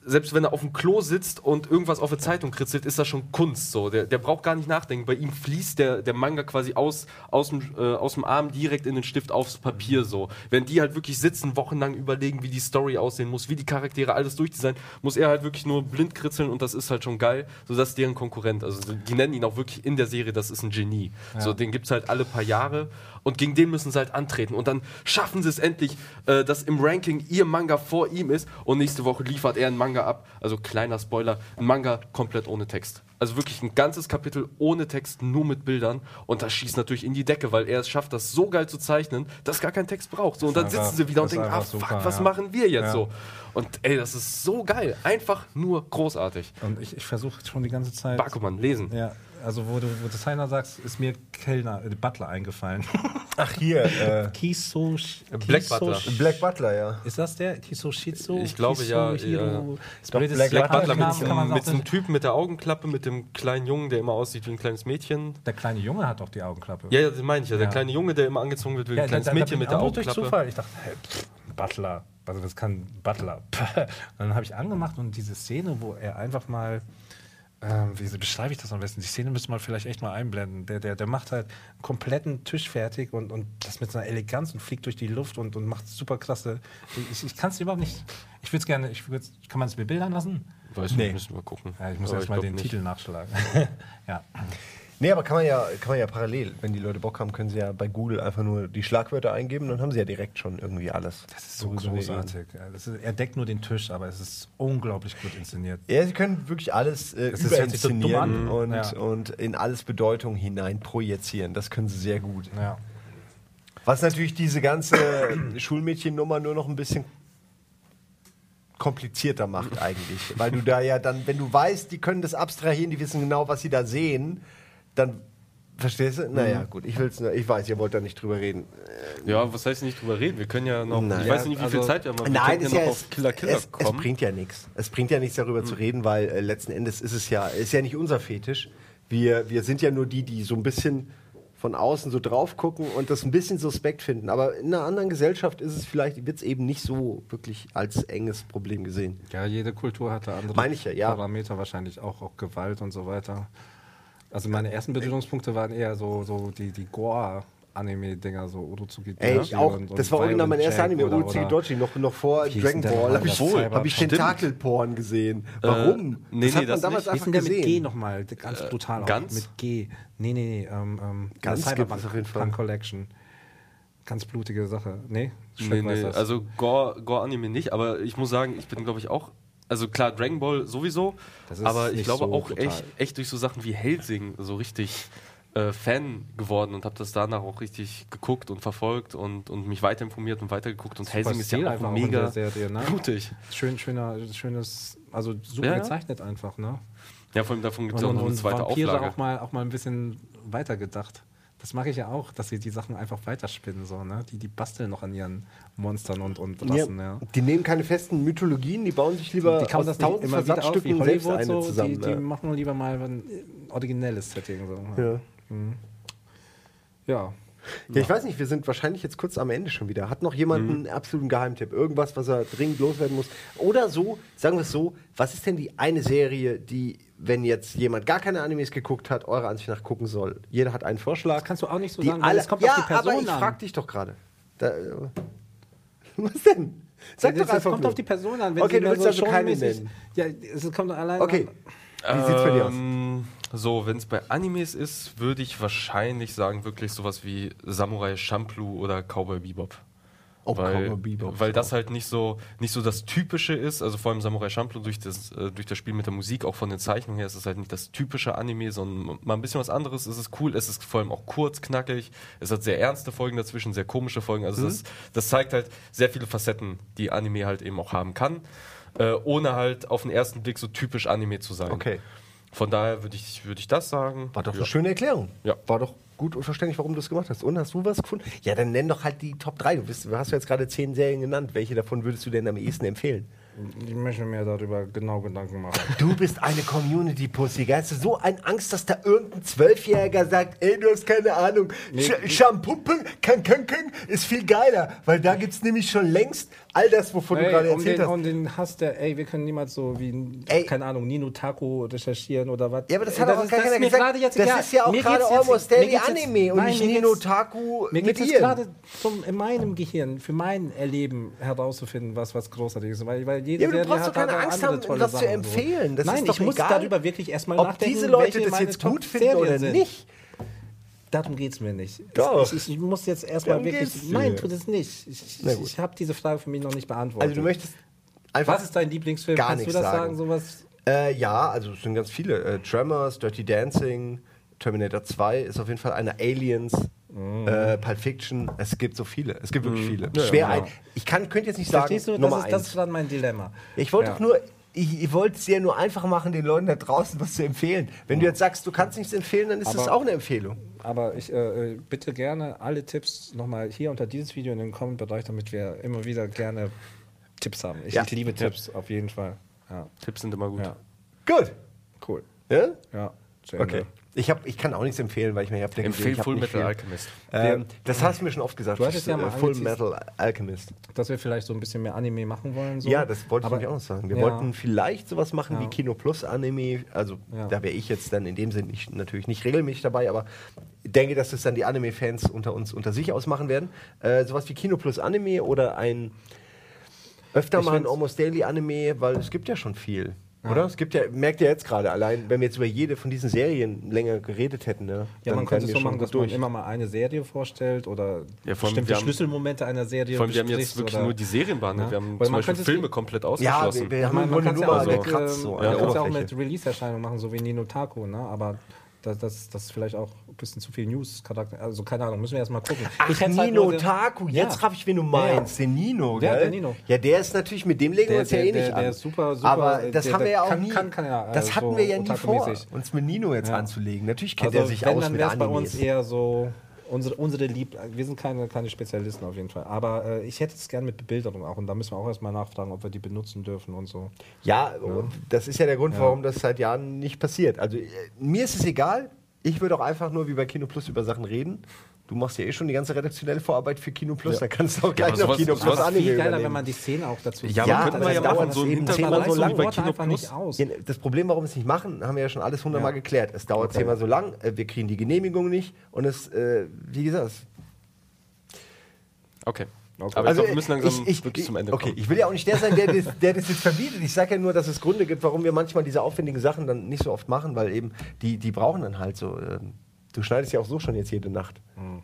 selbst wenn er auf dem Klo sitzt und irgendwas auf der Zeitung kritzelt, ist das schon Kunst. So. Der, der braucht gar nicht nachdenken. Bei ihm fließt der, der Manga quasi aus, aus, dem, äh, aus dem Arm direkt in den Stift aufs Papier. So. Wenn die halt wirklich sitzen, wochenlang überlegen, wie die Story aussehen muss, wie die Charaktere alles durchdesignen, muss er halt wirklich nur blind kritzeln und das ist halt schon geil. So, das ist deren Konkurrent. Also die nennen ihn auch wirklich in der Serie, das ist ein Genie. So, den gibt es halt alle paar Jahre und gegen den müssen sie halt antreten. Und dann schaffen sie es endlich, äh, dass im Ranking ihr Manga vor ihm ist und nächste Woche liefert er einen Manga ab. Also kleiner Spoiler, ein Manga komplett ohne Text. Also wirklich ein ganzes Kapitel ohne Text, nur mit Bildern. Und das schießt natürlich in die Decke, weil er es schafft, das so geil zu zeichnen, dass gar kein Text braucht. So, und dann sitzen sie wieder und denken, ah ist fuck, was super, ja. machen wir jetzt Ja. so? Und ey, das ist so geil. Einfach nur großartig. Und ich, ich versuche schon die ganze Zeit. Bakuman, lesen. Ja, also wo du, wo Designer sagst, ist mir Kellner, äh, Butler eingefallen. Ach, hier. Äh, Kiso, Black Butler. Black Butler, ja. Ist das der? Kiso Shitsu? Ich glaube, ja, ja. Doch, Spirit Black ist- Black Butler mit, auch mit einem nicht- Typen mit der Augenklappe, mit dem kleinen Jungen, der immer aussieht wie ein kleines Mädchen. Der kleine Junge hat doch die Augenklappe. Ja, ja, das meine ich ja. Der Ja. kleine Junge, der immer angezogen wird wie ein Ja, kleines da- da- Mädchen da mit bin der ich auch durch Augenklappe. Zufall. Ich dachte, hey, pff, Butler. Also das kann Butler. Und dann habe ich angemacht und diese Szene, wo er einfach mal, ähm, wie beschreibe ich das am besten? Die Szene müsste man vielleicht echt mal einblenden. Der, der, der macht halt einen kompletten Tisch fertig und, und das mit so einer Eleganz und fliegt durch die Luft und, und macht super klasse. Ich, ich kann es überhaupt nicht. Ich würde es gerne, ich würd's, kann man es mir bildern lassen? Weiß Nee. nicht, müssen wir gucken. Ja, ich muss erst mal den nicht. Titel nachschlagen. ja. Nee, aber kann man, ja, kann man ja parallel, wenn die Leute Bock haben, können sie ja bei Google einfach nur die Schlagwörter eingeben, dann haben sie ja direkt schon irgendwie alles. Das ist so großartig. Ja, ist, er deckt nur den Tisch, aber es ist unglaublich gut inszeniert. Ja, sie können wirklich alles äh, so überinszenieren an. und, Ja. und in alles Bedeutung hinein projizieren. Das können sie sehr gut. Ja. Was natürlich diese ganze Schulmädchennummer nur noch ein bisschen komplizierter macht eigentlich. Weil du da ja dann, wenn du weißt, die können das abstrahieren, die wissen genau, was sie da sehen, dann verstehst du? Naja, Mhm. gut, ich will's nur, ich weiß, ihr wollt da nicht drüber reden. Ja, was heißt nicht drüber reden? Wir können ja noch. Nein. Ich weiß nicht, wie viel Also- Zeit wir haben, aber wir Nein, könnten ist ja noch es, auf Killer Killer es, es kommen. bringt ja nichts. Es bringt ja nichts darüber zu reden, weil äh, letzten Endes ist es ja, ist ja nicht unser Fetisch. Wir, wir sind ja nur die, die so ein bisschen von außen so drauf gucken und das ein bisschen suspekt finden. Aber in einer anderen Gesellschaft ist es vielleicht, wird es eben nicht so wirklich als enges Problem gesehen. Ja, jede Kultur hatte andere Meine ich ja, ja. Parameter, wahrscheinlich auch, auch Gewalt und so weiter. Also meine ersten Berührungspunkte waren eher so, so die, die Gore-Anime-Dinger, so Odozuki Ey, ich auch. und, und das war original mein erster Anime, oder- Doji, noch, noch vor Dragon Ball. Habe ich, hab ich. Tentakelporn gesehen. Warum? nee, das hat nee, man das damals nicht. Einfach der mit G gesehen. nochmal? Ganz brutal. auch. Ganz? Mit G. Nee, nee, nee. Ähm, ähm, Ganz es auf jeden Fall. Punk Collection. Ganz blutige Sache. Nee? Nee, nee, also Gore, Gore Anime nicht, aber ich muss sagen, ich bin glaube ich auch, also klar, Dragon Ball sowieso, aber ich glaube so auch echt, echt durch so Sachen wie Helsing so richtig äh, Fan geworden und habe das danach auch richtig geguckt und verfolgt und, und mich weiter informiert und weitergeguckt und Helsing ist ja auch mega Serie, ne? blutig. Schön, schöner, schönes, also super Ja, gezeichnet einfach, ne? Ja, vor allem davon gibt es ja auch noch eine zweite Vampire Auflage. auch mal, auch mal ein bisschen weitergedacht. Das mache ich ja auch, dass sie die Sachen einfach weiterspinnen, so, ne? Die, die basteln noch an ihren Monstern und, und Rassen, ja. Die nehmen keine festen Mythologien, die bauen sich lieber Die aus tausend Versatzstücken selbst eine so, zusammen. die, die ja. machen lieber mal ein originelles Setting, so. Ja. Ja. Ja, ich weiß nicht, wir sind wahrscheinlich jetzt kurz am Ende schon wieder. Hat noch jemand einen absoluten Geheimtipp? Irgendwas, was er dringend loswerden muss? Oder so, sagen wir es so, was ist denn die eine Serie, die, wenn jetzt jemand gar keine Animes geguckt hat, eurer Ansicht nach gucken soll? Jeder hat einen Vorschlag. Das kannst du auch nicht so die sagen, weil alle, es kommt ja, auf die Person aber ich frag dich doch gerade. Was denn? Sag doch einfach kommt nur. auf die Person an. Wenn Okay, du willst also keine nennen. Ja, es kommt allein Okay, an. wie sieht's bei dir aus? Ähm, So, wenn es bei Animes ist, würde ich wahrscheinlich sagen, wirklich sowas wie Samurai Champloo oder Cowboy Bebop. Oh, weil, Bebop. weil das halt nicht so, nicht so das Typische ist, also vor allem Samurai Champloo durch das, äh, durch das Spiel mit der Musik, auch von den Zeichnungen her, ist es halt nicht das typische Anime, sondern mal ein bisschen was anderes. Es ist cool, es ist vor allem auch kurz, knackig, es hat sehr ernste Folgen dazwischen, sehr komische Folgen. Also Mhm. das, das zeigt halt sehr viele Facetten, die Anime halt eben auch haben kann, äh, ohne halt auf den ersten Blick so typisch Anime zu sein. Okay. Von daher würde ich, würde ich das sagen. War doch ja. eine schöne Erklärung. Ja. War doch gut und verständlich, warum du es gemacht hast. Und hast du was gefunden? Ja, dann nenn doch halt die Top 3. Du, bist, du hast jetzt gerade zehn Serien genannt. Welche davon würdest du denn am ehesten empfehlen? Ich möchte mir darüber genau Gedanken machen. Du bist eine Community-Pussy. Hast du so eine Angst, dass da irgendein Zwölfjähriger sagt, ey, du hast keine Ahnung, Sch Shampoo kann, kann, kann, ist viel geiler. Weil da gibt es nämlich schon längst all das, wovon du Ey, gerade um, erzählt den, hast. um den Hass der, ey, wir können niemals so wie, Ey. keine Ahnung, Nino Taco recherchieren oder was. Ja, aber das Ey, hat auch ist- gar das keiner gesagt. gerade jetzt Das egal. ist ja auch gerade Almost Daily geht's jetzt- Anime und Nein, nicht Nino Taku Mir geht es gerade in meinem Gehirn, für mein Erleben herauszufinden, was, was großartig ist. Weil, weil jede Ja, aber du brauchst doch keine Angst haben, was zu empfehlen. Das Nein, ich muss darüber wirklich erstmal Ob nachdenken, diese Leute das jetzt gut finden oder nicht. Darum geht es mir nicht. Doch. Ich, ich muss jetzt erstmal wirklich. Nein, tut es nicht. Ich, ich, ich habe diese Frage für mich noch nicht beantwortet. Also du möchtest einfach... Was ist dein Lieblingsfilm? gar Kannst du nichts das sagen? sagen. Sowas? Äh, ja, also es sind ganz viele. Äh, Tremors, Dirty Dancing, Terminator 2 ist auf jeden Fall einer. Aliens, äh, Pulp Fiction. Es gibt so viele. Es gibt wirklich viele. Schwer ja. ein. Ich kann, könnte jetzt nicht sagen, Verstehst du? Nummer Das ist, das eins. ist gerade mein Dilemma. Ich wollte Ja. doch nur, ich, ich wollte es dir nur einfach machen, den Leuten da draußen was zu empfehlen. Wenn du jetzt sagst, du kannst nichts empfehlen, dann ist das Aber- auch eine Empfehlung. Aber ich äh, äh, bitte gerne alle Tipps nochmal hier unter dieses Video in den Comment-Bereich, damit wir immer wieder gerne Tipps haben. Ich, Ja. liebe Tipps, auf jeden Fall. Ja, Tipps sind immer gut. ja. Gut. cool. Ja? Ja. Okay. Ich, hab, ich kann auch nichts empfehlen, weil ich mir habe Empfehl Full Metal Alchemist. Ähm, das hast du mir schon oft gesagt. Du hattest ja mal Full. Metal Alchemist. Dass wir vielleicht so ein bisschen mehr Anime machen wollen. So. Ja, das wollte ich Aber- nämlich auch noch sagen. Wir Ja. wollten vielleicht sowas machen wie Ja. Kino Plus Anime. Also Ja. da wäre ich jetzt dann in dem Sinn nicht, natürlich nicht regelmäßig dabei, aber ich denke, dass das dann die Anime-Fans unter uns unter sich ausmachen werden. Äh, sowas wie Kino Plus Anime oder ein öfter Ich mal ein Almost Daily Anime, weil es gibt ja schon viel. Oder? Es gibt ja, merkt ihr jetzt gerade allein, wenn wir jetzt über jede von diesen Serien länger geredet hätten, ne, Ja, dann man könnte es wir so schon machen, dass gut man immer mal eine Serie vorstellt oder Ja, vor bestimmte wir haben- Schlüsselmomente einer Serie Vor allem, wir haben jetzt wirklich nur die Serien behandelt. Ja. Wir haben Weil zum man Beispiel Filme komplett Ja, ausgeschlossen. wir, wir haben Man, man kann nur es ja mal auch ja mit Release-Erscheinungen machen, so wie Nino Taco, ne? aber das, das, das ist vielleicht auch ein bisschen zu viel News-Charakter. Also keine Ahnung, müssen wir erstmal gucken. Ach, Ich halt Nino ge- Taku, Ja. jetzt raff ich, wen du Ja, meinst. Den Nino, Ja, gell? der Nino. Ja, der ist natürlich, mit dem legen wir uns ja eh nicht an. der ist super, super, Aber das der- haben wir ja auch kann- nie, kann- kann ja, das äh, hatten so wir ja nie vor, Otaku-mäßig. uns mit Nino jetzt Ja. anzulegen. Natürlich kennt Also er sich wenn, aus dann mit wäre es bei Animes. uns eher so unsere, unsere Lieb... Wir sind keine, keine Spezialisten auf jeden Fall. Aber äh, ich hätte es gerne mit Bebilderung auch. Und da müssen wir auch erstmal nachfragen, ob wir die benutzen dürfen und so. Ja, das ist ja der Grund, Ja. warum das seit Jahren nicht passiert. Also äh, mir ist es egal. Ich würde auch einfach nur wie bei Kino Plus über Sachen reden. Du machst ja eh schon die ganze redaktionelle Vorarbeit für Kino Plus, dann kannst du auch gleich aber noch Kino Plus Anime viel geiler, übernehmen. wenn man die Szene auch dazu Ja, könnten wir das ja dauert machen, so eben Hintergrund, zehnmal so so lang. wie bei Kino einfach Plus. nicht aus. Ja, Das Problem, warum wir es nicht machen, haben wir ja schon alles hundertmal Ja. geklärt. Es dauert Okay. zehnmal so lang, äh, wir kriegen die Genehmigung nicht und es, äh, wie gesagt, es Okay. Okay. Aber Also, ich glaub, wir müssen langsam ich, ich, wirklich zum Ende okay, kommen. ich will ja auch nicht der sein, der das, der das jetzt verbietet. Ich sage ja nur, dass es Gründe gibt, warum wir manchmal diese aufwendigen Sachen dann nicht so oft machen, weil eben die, die brauchen dann halt so. ähm, du schneidest ja auch so schon jetzt jede Nacht. Mhm.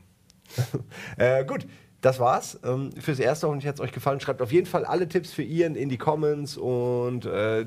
äh, gut, das war's. Ähm, fürs Erste hoffentlich hat es euch gefallen. Schreibt auf jeden Fall alle Tipps für Ian in die Comments und äh,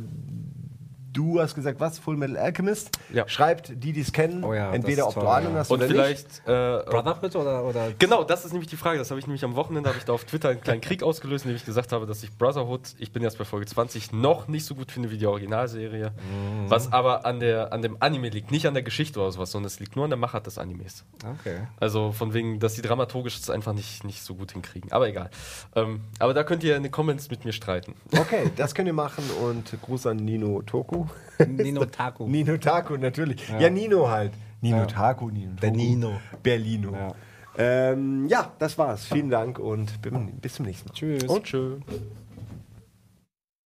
du hast gesagt, was? Full Metal Alchemist. Ja. Schreibt die, die es kennen. Oh ja, Entweder ob du toll, Ahnung ja. hast Und oder vielleicht. Äh, Brotherhood oder, oder Genau, das ist nämlich die Frage. Das habe ich nämlich am Wochenende, habe ich da auf Twitter einen kleinen Krieg ausgelöst, indem ich gesagt habe, dass ich Brotherhood, ich bin jetzt bei Folge 20, noch nicht so gut finde wie die Originalserie. Mhm. Was aber an, der, an dem Anime liegt, nicht an der Geschichte oder sowas, sondern es liegt nur an der Machart des Animes. Okay. Also von wegen, dass die dramaturgisch das einfach nicht, nicht so gut hinkriegen. Aber egal. Ähm, aber da könnt ihr in den Comments mit mir streiten. Okay, das könnt ihr machen und Gruß an Nino Toku. Nino Taku. Nino Taku, natürlich. Ja, Nino halt. Nino Ja. Taku, Nino. Der Nino. Berlino. Ja. Ähm, ja, das war's. Vielen Dank und bis zum nächsten Mal. Tschüss. Und tschö.